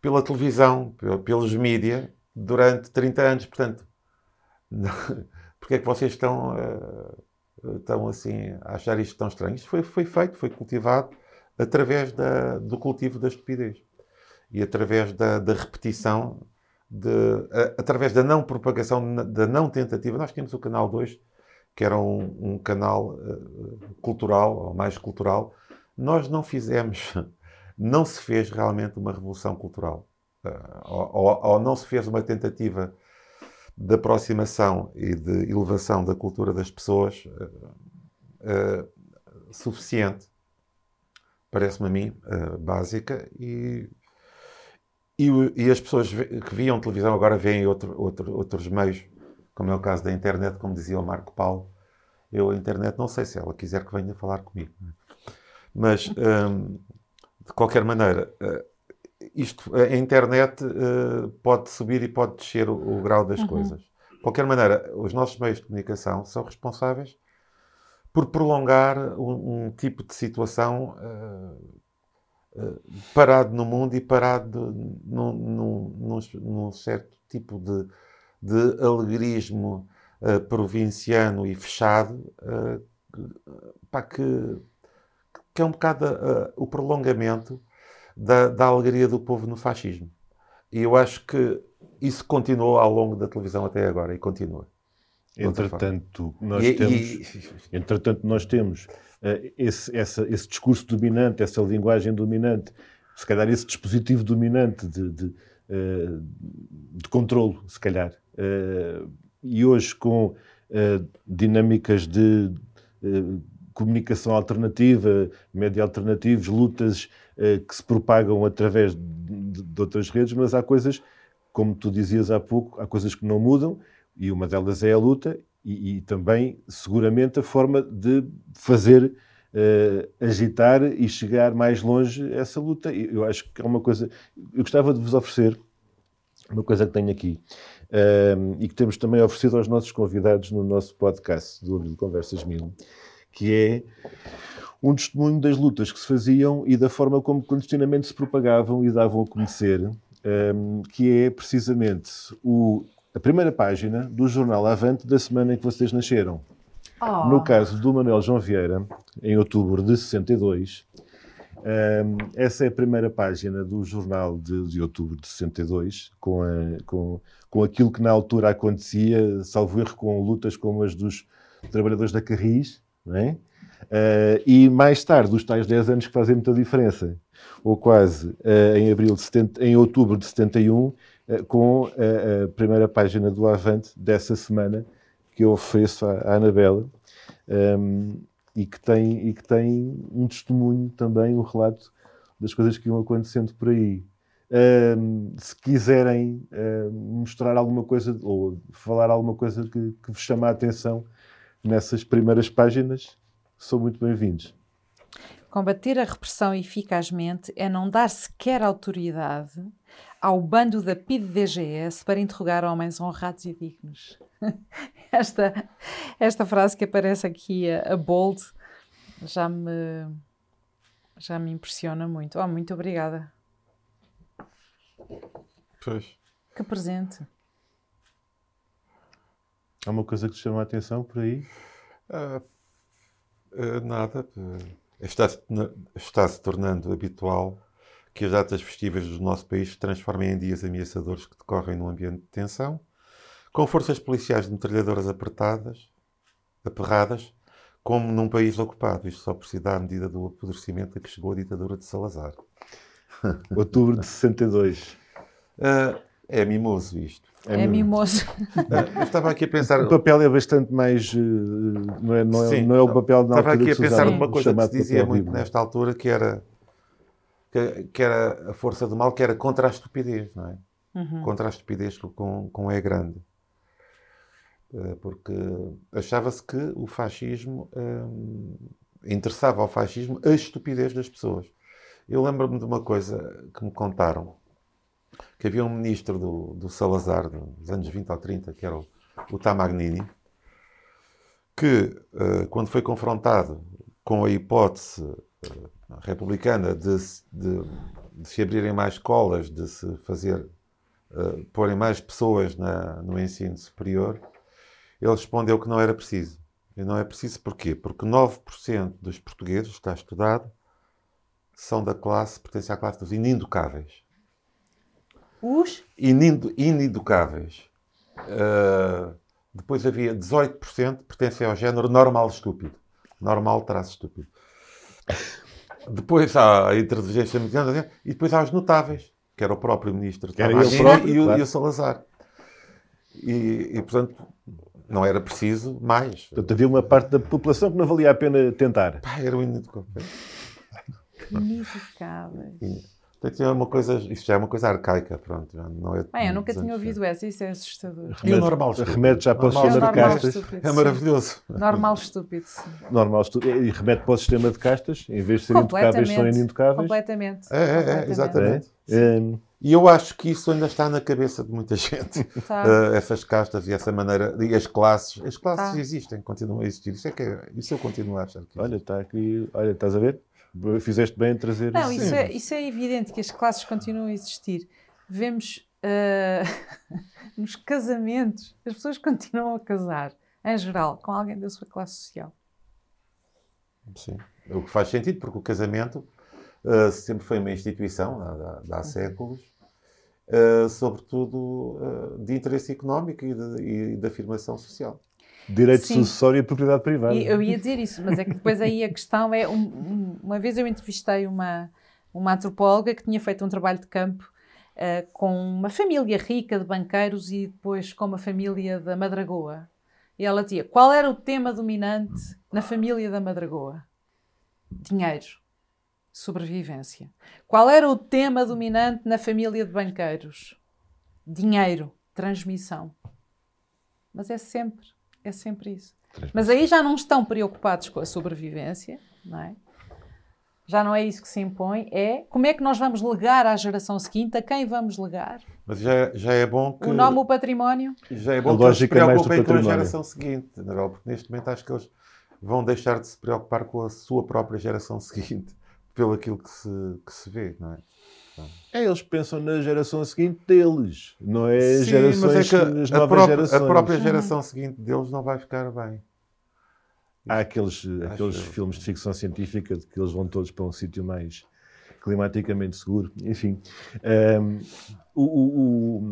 Speaker 6: pela televisão, pelos mídias, durante 30 anos. Portanto, porque é que vocês estão, uh, estão assim a achar isto tão estranho? Isto foi, foi feito, foi cultivado através da, do cultivo da estupidez e através da, da repetição, de, a, através da não propagação, da não tentativa. Nós tínhamos o Canal 2, que era um, um canal uh, cultural, ou mais cultural. Nós não fizemos, não se fez realmente uma revolução cultural. Uh, ou, ou, não se fez uma tentativa de aproximação e de elevação da cultura das pessoas uh, suficiente parece-me a mim, uh, básica, e, e, e, as pessoas que viam televisão agora veem outro, outro, outros meios, como é o caso da internet, como dizia o Marco Paulo. Eu, a internet, não sei se ela quiser que venha falar comigo. É? Mas, um, ehm, de qualquer maneira, uh, isto, a internet uh, pode subir e pode descer o, o grau das uhum. coisas. De qualquer maneira, os nossos meios de comunicação são responsáveis por prolongar um, um tipo de situação uh, uh, parado no mundo e parado num, certo tipo de, de alegrismo uh, provinciano e fechado, pá, que, que é um bocado o prolongamento da, da alegria do povo no fascismo. E eu acho que isso continuou ao longo da televisão até agora e continua.
Speaker 4: Entretanto, nós e, temos, e... entretanto, nós temos uh, esse, essa, esse discurso dominante, essa linguagem dominante, se calhar esse dispositivo dominante de, de, uh, de controle, se calhar. Uh, e hoje, com dinâmicas de comunicação alternativa, média alternativos, lutas que se propagam através de, de outras redes, mas há coisas, como tu dizias há pouco, há coisas que não mudam e uma delas é a luta e, e também, seguramente, a forma de fazer uh, agitar e chegar mais longe essa luta. Eu acho que é uma coisa. Eu gostava de vos oferecer uma coisa que tenho aqui uh, e que temos também oferecido aos nossos convidados no nosso podcast do Abril Conversas Mil, que é um testemunho das lutas que se faziam e da forma como clandestinamente se propagavam e davam a conhecer, um, ehm, que é precisamente o a primeira página do jornal Avante da semana em que vocês nasceram. Oh. No caso do Manuel João Vieira, em outubro de 62, um, essa é a primeira página do jornal de, de outubro de 62, com, a, com, com aquilo que na altura acontecia, salvo erro, com lutas como as dos trabalhadores da Carris, não é? Uh, e mais tarde, os tais 10 anos que fazem muita diferença, ou quase, uh, em, abril de 70, em outubro de 71, eh, com a, a, primeira página do Avante dessa semana que eu ofereço à, à Anabela um, ehm, e, que tem, e que tem um testemunho também, um relato das coisas que iam acontecendo por aí. Um, ehm, se quiserem uh, mostrar alguma coisa ou falar alguma coisa que, que vos chama a atenção nessas primeiras páginas, são muito bem-vindos.
Speaker 5: Combater a repressão eficazmente é não dar sequer autoridade ao bando da PIDE-DGS para interrogar homens honrados e dignos. esta, esta frase que aparece aqui a, a bold já me, já me impressiona muito. Oh, muito obrigada.
Speaker 6: Pois.
Speaker 5: Que presente.
Speaker 4: Há uma coisa que te chama a atenção por aí?
Speaker 6: Uh, uh, nada. Está-se está -se tornando habitual que as datas festivas do nosso país se transformem em dias ameaçadores que decorrem num ambiente de tensão, com forças policiais de metralhadoras apertadas, aperradas, como num país ocupado. Isto só por si dá a medida do apodrecimento a que chegou a ditadura de Salazar.
Speaker 4: Outubro de 62.
Speaker 6: Uh, É mimoso isto.
Speaker 5: É, mimoso.
Speaker 6: Eu estava aqui a pensar.
Speaker 4: O papel é bastante mais. eh, Não é, não é,
Speaker 6: Sim.
Speaker 4: não é o papel na
Speaker 6: Estava aqui a pensar numa coisa que se dizia muito
Speaker 4: bíblia.
Speaker 6: nesta altura, que era, que, que era a força do mal, que era contra a estupidez, não é?
Speaker 5: Uhum.
Speaker 6: Contra a estupidez com, com E grande. Eh, Porque achava-se que o fascismo hum, interessava ao fascismo a estupidez das pessoas. Eu lembro-me de uma coisa que me contaram, que havia um ministro do, do Salazar, dos anos 20 ou 30, que era o, o Tamagnini, que, eh, quando foi confrontado com a hipótese eh, republicana de, de- de se abrirem mais escolas, de se fazer, eh, porem mais pessoas na- no ensino superior, ele respondeu que não era preciso. E não é preciso porquê? Porque 9% dos portugueses, está estudado, são da classe, pertencem à classe dos ininducáveis
Speaker 5: Os
Speaker 6: inindo- ineducáveis. Uh, depois havia 18% que pertencem ao género normal estúpido. Normal traço estúpido. Depois há a inteligência mediana e depois há os notáveis, que era o próprio ministro
Speaker 4: Que era ele próprio,
Speaker 6: e, o,
Speaker 4: claro.
Speaker 6: e o Salazar. E, e, portanto, não era preciso mais.
Speaker 4: Portanto, havia uma parte da população que não valia a pena tentar.
Speaker 6: Pá, era o ineducável.
Speaker 5: ineducáveis.
Speaker 6: Portanto, é uma coisa, isso já é uma coisa arcaica, pronto. Não é
Speaker 5: Bem, eu nunca tinha ouvido essa, isso é assustador.
Speaker 6: E o normal estúpido?
Speaker 4: Remete já para o sistema de castas.
Speaker 5: estúpido,
Speaker 6: É
Speaker 5: sim.
Speaker 6: maravilhoso.
Speaker 5: Normal estúpido, sim.
Speaker 4: Normal, estu- e remete para o sistema de castas. Em vez de serem intocáveis, são inintocáveis.
Speaker 5: Completamente.
Speaker 6: É, é, é,
Speaker 5: Completamente.
Speaker 6: exatamente.
Speaker 4: Hum,
Speaker 6: E eu acho que isso ainda está na cabeça de muita gente.
Speaker 5: Tá.
Speaker 6: Eh, essas castas e essa maneira. E as classes. As classes
Speaker 5: Tá.
Speaker 6: existem, continuam a existir. Isso, é que é- isso eu continuo a achar que
Speaker 4: olha, está aqui. Olha, estás a ver? Fizeste bem em trazer
Speaker 5: Não,
Speaker 4: isso.
Speaker 5: isso é, isso é evidente que as classes continuam a existir. Vemos ah, nos casamentos, as pessoas continuam a casar, em geral, com alguém da sua classe social.
Speaker 6: Sim. O que faz sentido, porque o casamento eh, sempre foi uma instituição, há, há- há séculos, eh, sobretudo eh, de interesse económico e de, e de afirmação social.
Speaker 4: Direito
Speaker 5: Sim.
Speaker 4: sucessório e propriedade privada.
Speaker 5: E eu ia dizer isso, mas é que depois aí a questão é. um- um- uma vez eu entrevistei uma, uma antropóloga que tinha feito um trabalho de campo eh, com uma família rica de banqueiros e depois com uma família da Madragoa. E ela dizia: qual era o tema dominante na família da Madragoa? Dinheiro. Sobrevivência. Qual era o tema dominante na família de banqueiros? Dinheiro. Transmissão. Mas é sempre, é sempre isso. Mas aí já não estão preocupados com a sobrevivência, não é? Já não é isso que se impõe, é como é que nós vamos legar à geração seguinte, a quem vamos legar?
Speaker 6: Mas já, já é bom que.
Speaker 5: O nome, o património?
Speaker 6: Já é
Speaker 4: A
Speaker 6: bom que eles se
Speaker 4: é
Speaker 6: preocupem com a geração seguinte, Anabel, porque neste momento acho que eles vão deixar de se preocupar com a sua própria geração seguinte, pelo aquilo que se, que se vê, não é?
Speaker 4: É, eles pensam na geração seguinte deles, não é
Speaker 6: Sim,
Speaker 4: gerações,
Speaker 6: mas é que
Speaker 4: as
Speaker 6: a,
Speaker 4: novas
Speaker 6: própria,
Speaker 4: gerações.
Speaker 6: a própria geração seguinte deles não vai ficar bem.
Speaker 4: Há aqueles, aqueles
Speaker 6: eu.
Speaker 4: filmes de ficção científica de que eles vão todos para um sítio mais climaticamente seguro. Enfim, Ahm, o, o,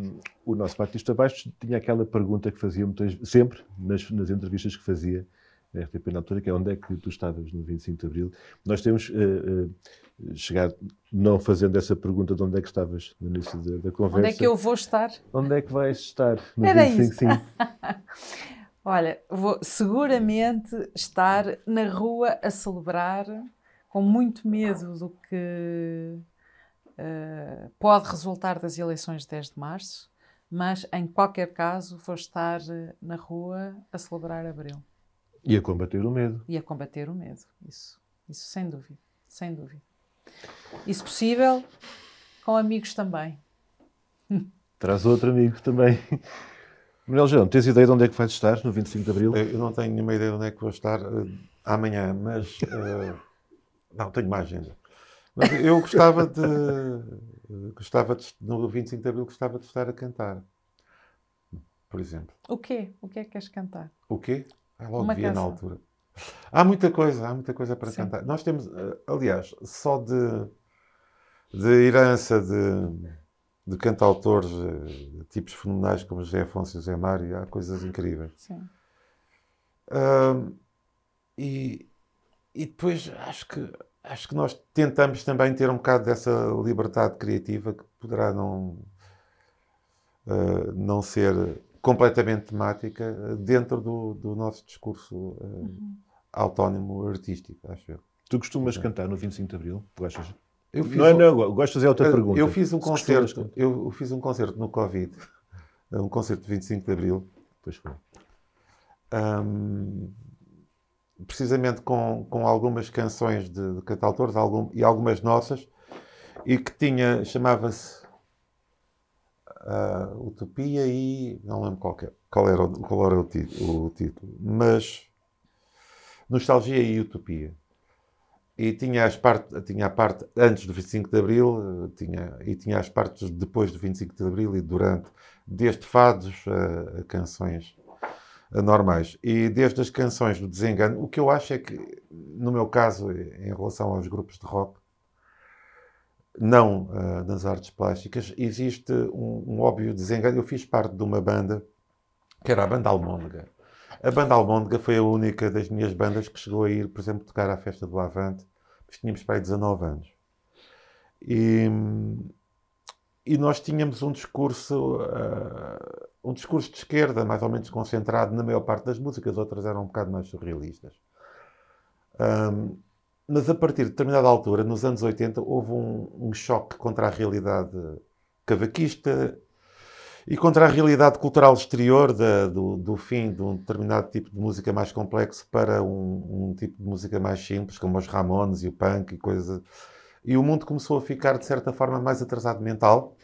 Speaker 4: o, o nosso Batista Baixo tinha aquela pergunta que fazia muitas, sempre nas, nas entrevistas que fazia na RTP na altura, que é onde é que tu estavas no 25 de Abril. Nós temos eh, eh, chegado, não fazendo essa pergunta de onde é que estavas no início da, da conversa.
Speaker 5: Onde é que eu vou estar?
Speaker 4: Onde é que vais estar no
Speaker 5: Era
Speaker 4: 25?
Speaker 5: isso.
Speaker 4: Sim.
Speaker 5: Olha, vou seguramente estar na rua a celebrar, com muito medo do que eh, pode resultar das eleições de 10 de março, mas em qualquer caso vou estar na rua a celebrar Abril
Speaker 4: E a combater o medo.
Speaker 5: e a combater o medo. Isso, isso sem dúvida, sem dúvida. E se possível, com amigos também.
Speaker 4: Traz outro amigo também. Manuel João, tens ideia de onde é que vais estar no 25 de Abril?
Speaker 6: Eu não tenho nenhuma ideia de onde é que vou estar eh, amanhã, mas. eh, não, tenho mais agenda. Mas eu gostava de. gostava de. No 25 de Abril, gostava de estar a cantar. Por exemplo.
Speaker 5: O quê? O que é que queres cantar?
Speaker 6: O quê? Ah, logo
Speaker 5: Uma
Speaker 6: via na altura. Há muita coisa, há muita coisa para
Speaker 5: Sim.
Speaker 6: cantar. Nós temos, eh, aliás, só de, de herança de, de cantautores, eh, tipos fenomenais como José Afonso e José Mário, há coisas incríveis.
Speaker 5: Sim.
Speaker 6: E, e depois acho que, acho que nós tentamos também ter um bocado dessa liberdade criativa que poderá não. uh, não ser completamente temática dentro do, do nosso discurso uh, uhum. autónomo artístico, acho eu.
Speaker 4: Tu costumas cantar no 25 de Abril? Gostas?
Speaker 6: Eu fiz
Speaker 4: não é, não, gosto de fazer outra pergunta.
Speaker 6: Eu fiz um concerto, eu fiz um concerto no Covid, um concerto de 25 de Abril.
Speaker 4: Pois foi.
Speaker 6: Um, precisamente com, com algumas canções de, de cantautores algum, e algumas nossas, e que tinha, chamava-se uh, Utopia e. não lembro qual, é, qual era, qual era o, o, título, mas Nostalgia e Utopia. E tinha, as part, tinha a parte antes do 25 de Abril tinha, e tinha as partes depois do 25 de Abril e durante, desde fados a, a canções normais. E desde as canções do desengano, o que eu acho é que, no meu caso, em relação aos grupos de rock, não uh, nas artes plásticas, existe um, um, óbvio desengano. Eu fiz parte de uma banda que era a banda Almôndega. A banda Almôndega foi a única das minhas bandas que chegou a ir, por exemplo, tocar à festa do Avante, mas tínhamos para aí 19 anos. E, e nós tínhamos um discurso, uh, um discurso de esquerda, mais ou menos concentrado na maior parte das músicas, outras eram um bocado mais surrealistas. Um, mas a partir de determinada altura, nos anos 80, houve um, um choque contra a realidade cavaquista e contra a realidade cultural exterior da, do, do, fim de um determinado tipo de música mais complexo para um, um, tipo de música mais simples, como os Ramones e o punk e coisas. E o mundo começou a ficar, de certa forma, mais atrasado mental.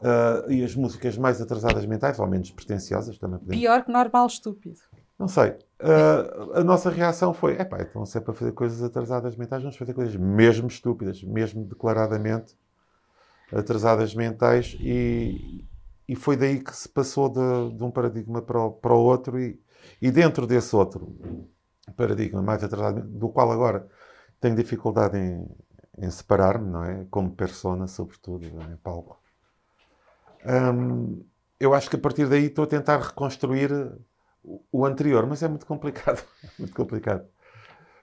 Speaker 6: Uh, e as músicas mais atrasadas mentais, ou menos pretenciosas, também
Speaker 5: podemos... Pior que normal estúpido.
Speaker 6: Não sei. Uh, a nossa reação foi: epá, então se é para fazer coisas atrasadas mentais, vamos fazer coisas mesmo estúpidas, mesmo declaradamente atrasadas mentais. E, e foi daí que se passou de, de um paradigma para o, para o outro. E, e dentro desse outro paradigma mais atrasado, do qual agora tenho dificuldade em, em separar-me, não é? Como persona, sobretudo, em palco. Eu acho que a partir daí estou a tentar reconstruir o anterior, mas é muito complicado. muito complicado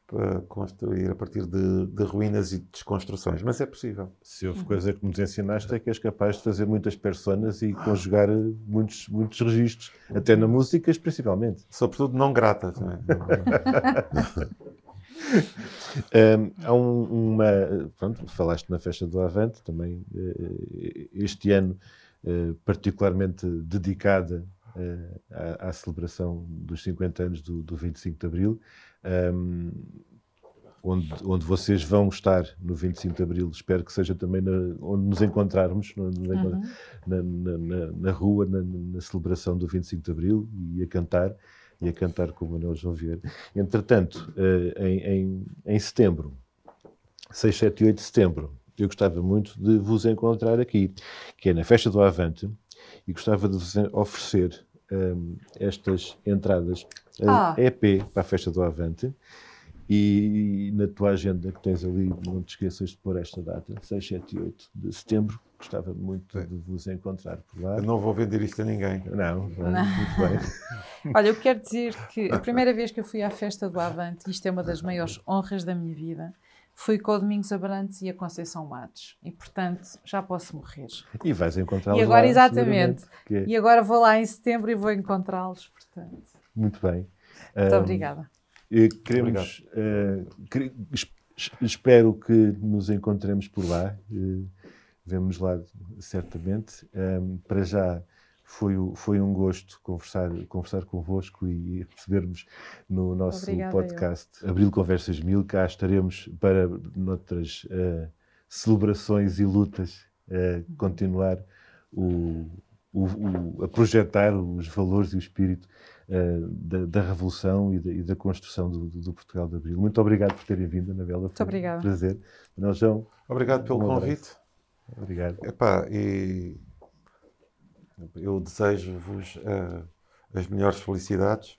Speaker 6: para construir a partir de, de, ruínas e desconstruções, mas é possível.
Speaker 4: Se houve coisa que nos ensinaste é que és capaz de fazer muitas personas e conjugar muitos, muitos registros, até na música, principalmente.
Speaker 6: Sobretudo não gratas. Não
Speaker 4: é? um, há um, uma. Pronto, falaste na festa do Avante, também eh, este ano eh, particularmente dedicada uh, à, à, celebração dos 50 anos do, do 25 de Abril, um, onde, onde vocês vão estar no 25 de Abril. Espero que seja também na, onde nos encontrarmos, no, uhum. na, na, na, na, rua, na, celebração do 25 de Abril e a cantar. E a cantar com o Manuel João Vieira. Entretanto, uh, em, em, em setembro, 6, 7 e 8 de setembro, eu gostava muito de vos encontrar aqui, que é na Festa do Avante, e gostava de vos oferecer um, estas entradas ah. EP para a Festa do Avante. E, na tua agenda que tens ali, não te esqueças de pôr esta data, 6, 7 e 8 de setembro. Gostava muito de vos encontrar por lá.
Speaker 6: Eu não vou vender isto a ninguém.
Speaker 4: Não, não, não. muito bem.
Speaker 5: Olha, eu quero dizer que a primeira vez que eu fui à Festa do Avante, isto é uma das maiores honras da minha vida, fui com o Domingos Abrantes e a Conceição Matos. E, portanto, já posso morrer.
Speaker 4: E vais encontrá-los
Speaker 5: E agora, lá, exatamente. É... E agora vou lá em setembro e vou encontrá-los, portanto.
Speaker 4: Muito bem.
Speaker 5: Muito um, obrigada.
Speaker 4: Queremos, uh, espero que nos encontremos por lá. Uh, Vemo-nos lá certamente. Um, para já foi, foi um gosto conversar, conversar convosco e recebermos no nosso Obrigada, podcast eu. Abril Conversas Mil. Cá estaremos para noutras uh, celebrações e lutas uh, continuar o, o, o, a projetar os valores e o espírito uh, da, da, Revolução e da, e da construção do, do, do, Portugal de Abril. Muito obrigado por terem vindo, Anabela.
Speaker 5: Muito obrigado.
Speaker 4: Um prazer. Nós, João,
Speaker 6: obrigado pelo um convite.
Speaker 4: Obrigado.
Speaker 6: Epá, e eu desejo-vos uh, as melhores felicidades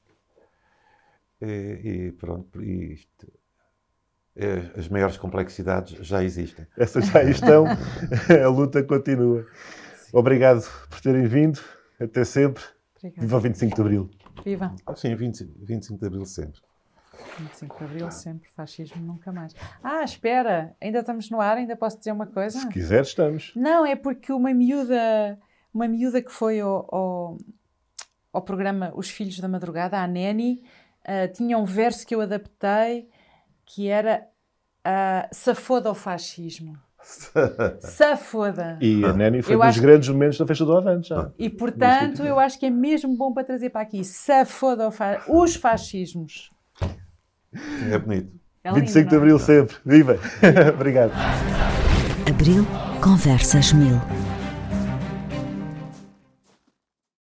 Speaker 6: e, e pronto, e isto, é, as maiores complexidades já existem.
Speaker 4: Essas já estão, a luta continua. Obrigado por terem vindo, até sempre. Obrigada. Viva 25 de Abril.
Speaker 5: Viva.
Speaker 6: Sim, 20, 25 de Abril sempre.
Speaker 5: 25 de Abril sempre, fascismo nunca mais. Ah, espera, ainda estamos no ar, ainda posso dizer uma coisa?
Speaker 4: Se quiser, estamos.
Speaker 5: Não, é porque uma miúda uma miúda que foi ao, ao, ao programa Os Filhos da Madrugada, a Neni, uh, tinha um verso que eu adaptei que era uh, Safoda ao fascismo. Safoda.
Speaker 4: E a Neni foi
Speaker 5: Eu
Speaker 4: um dos grandes momentos da festa do Avante já.
Speaker 5: E portanto, eu acho que é mesmo bom para trazer para aqui. Safoda ao fa... os fascismos.
Speaker 6: É bonito.
Speaker 5: É lindo,
Speaker 4: 25 de
Speaker 5: é?
Speaker 4: Abril sempre. Viva! Obrigado.
Speaker 3: Abril Conversas Mil.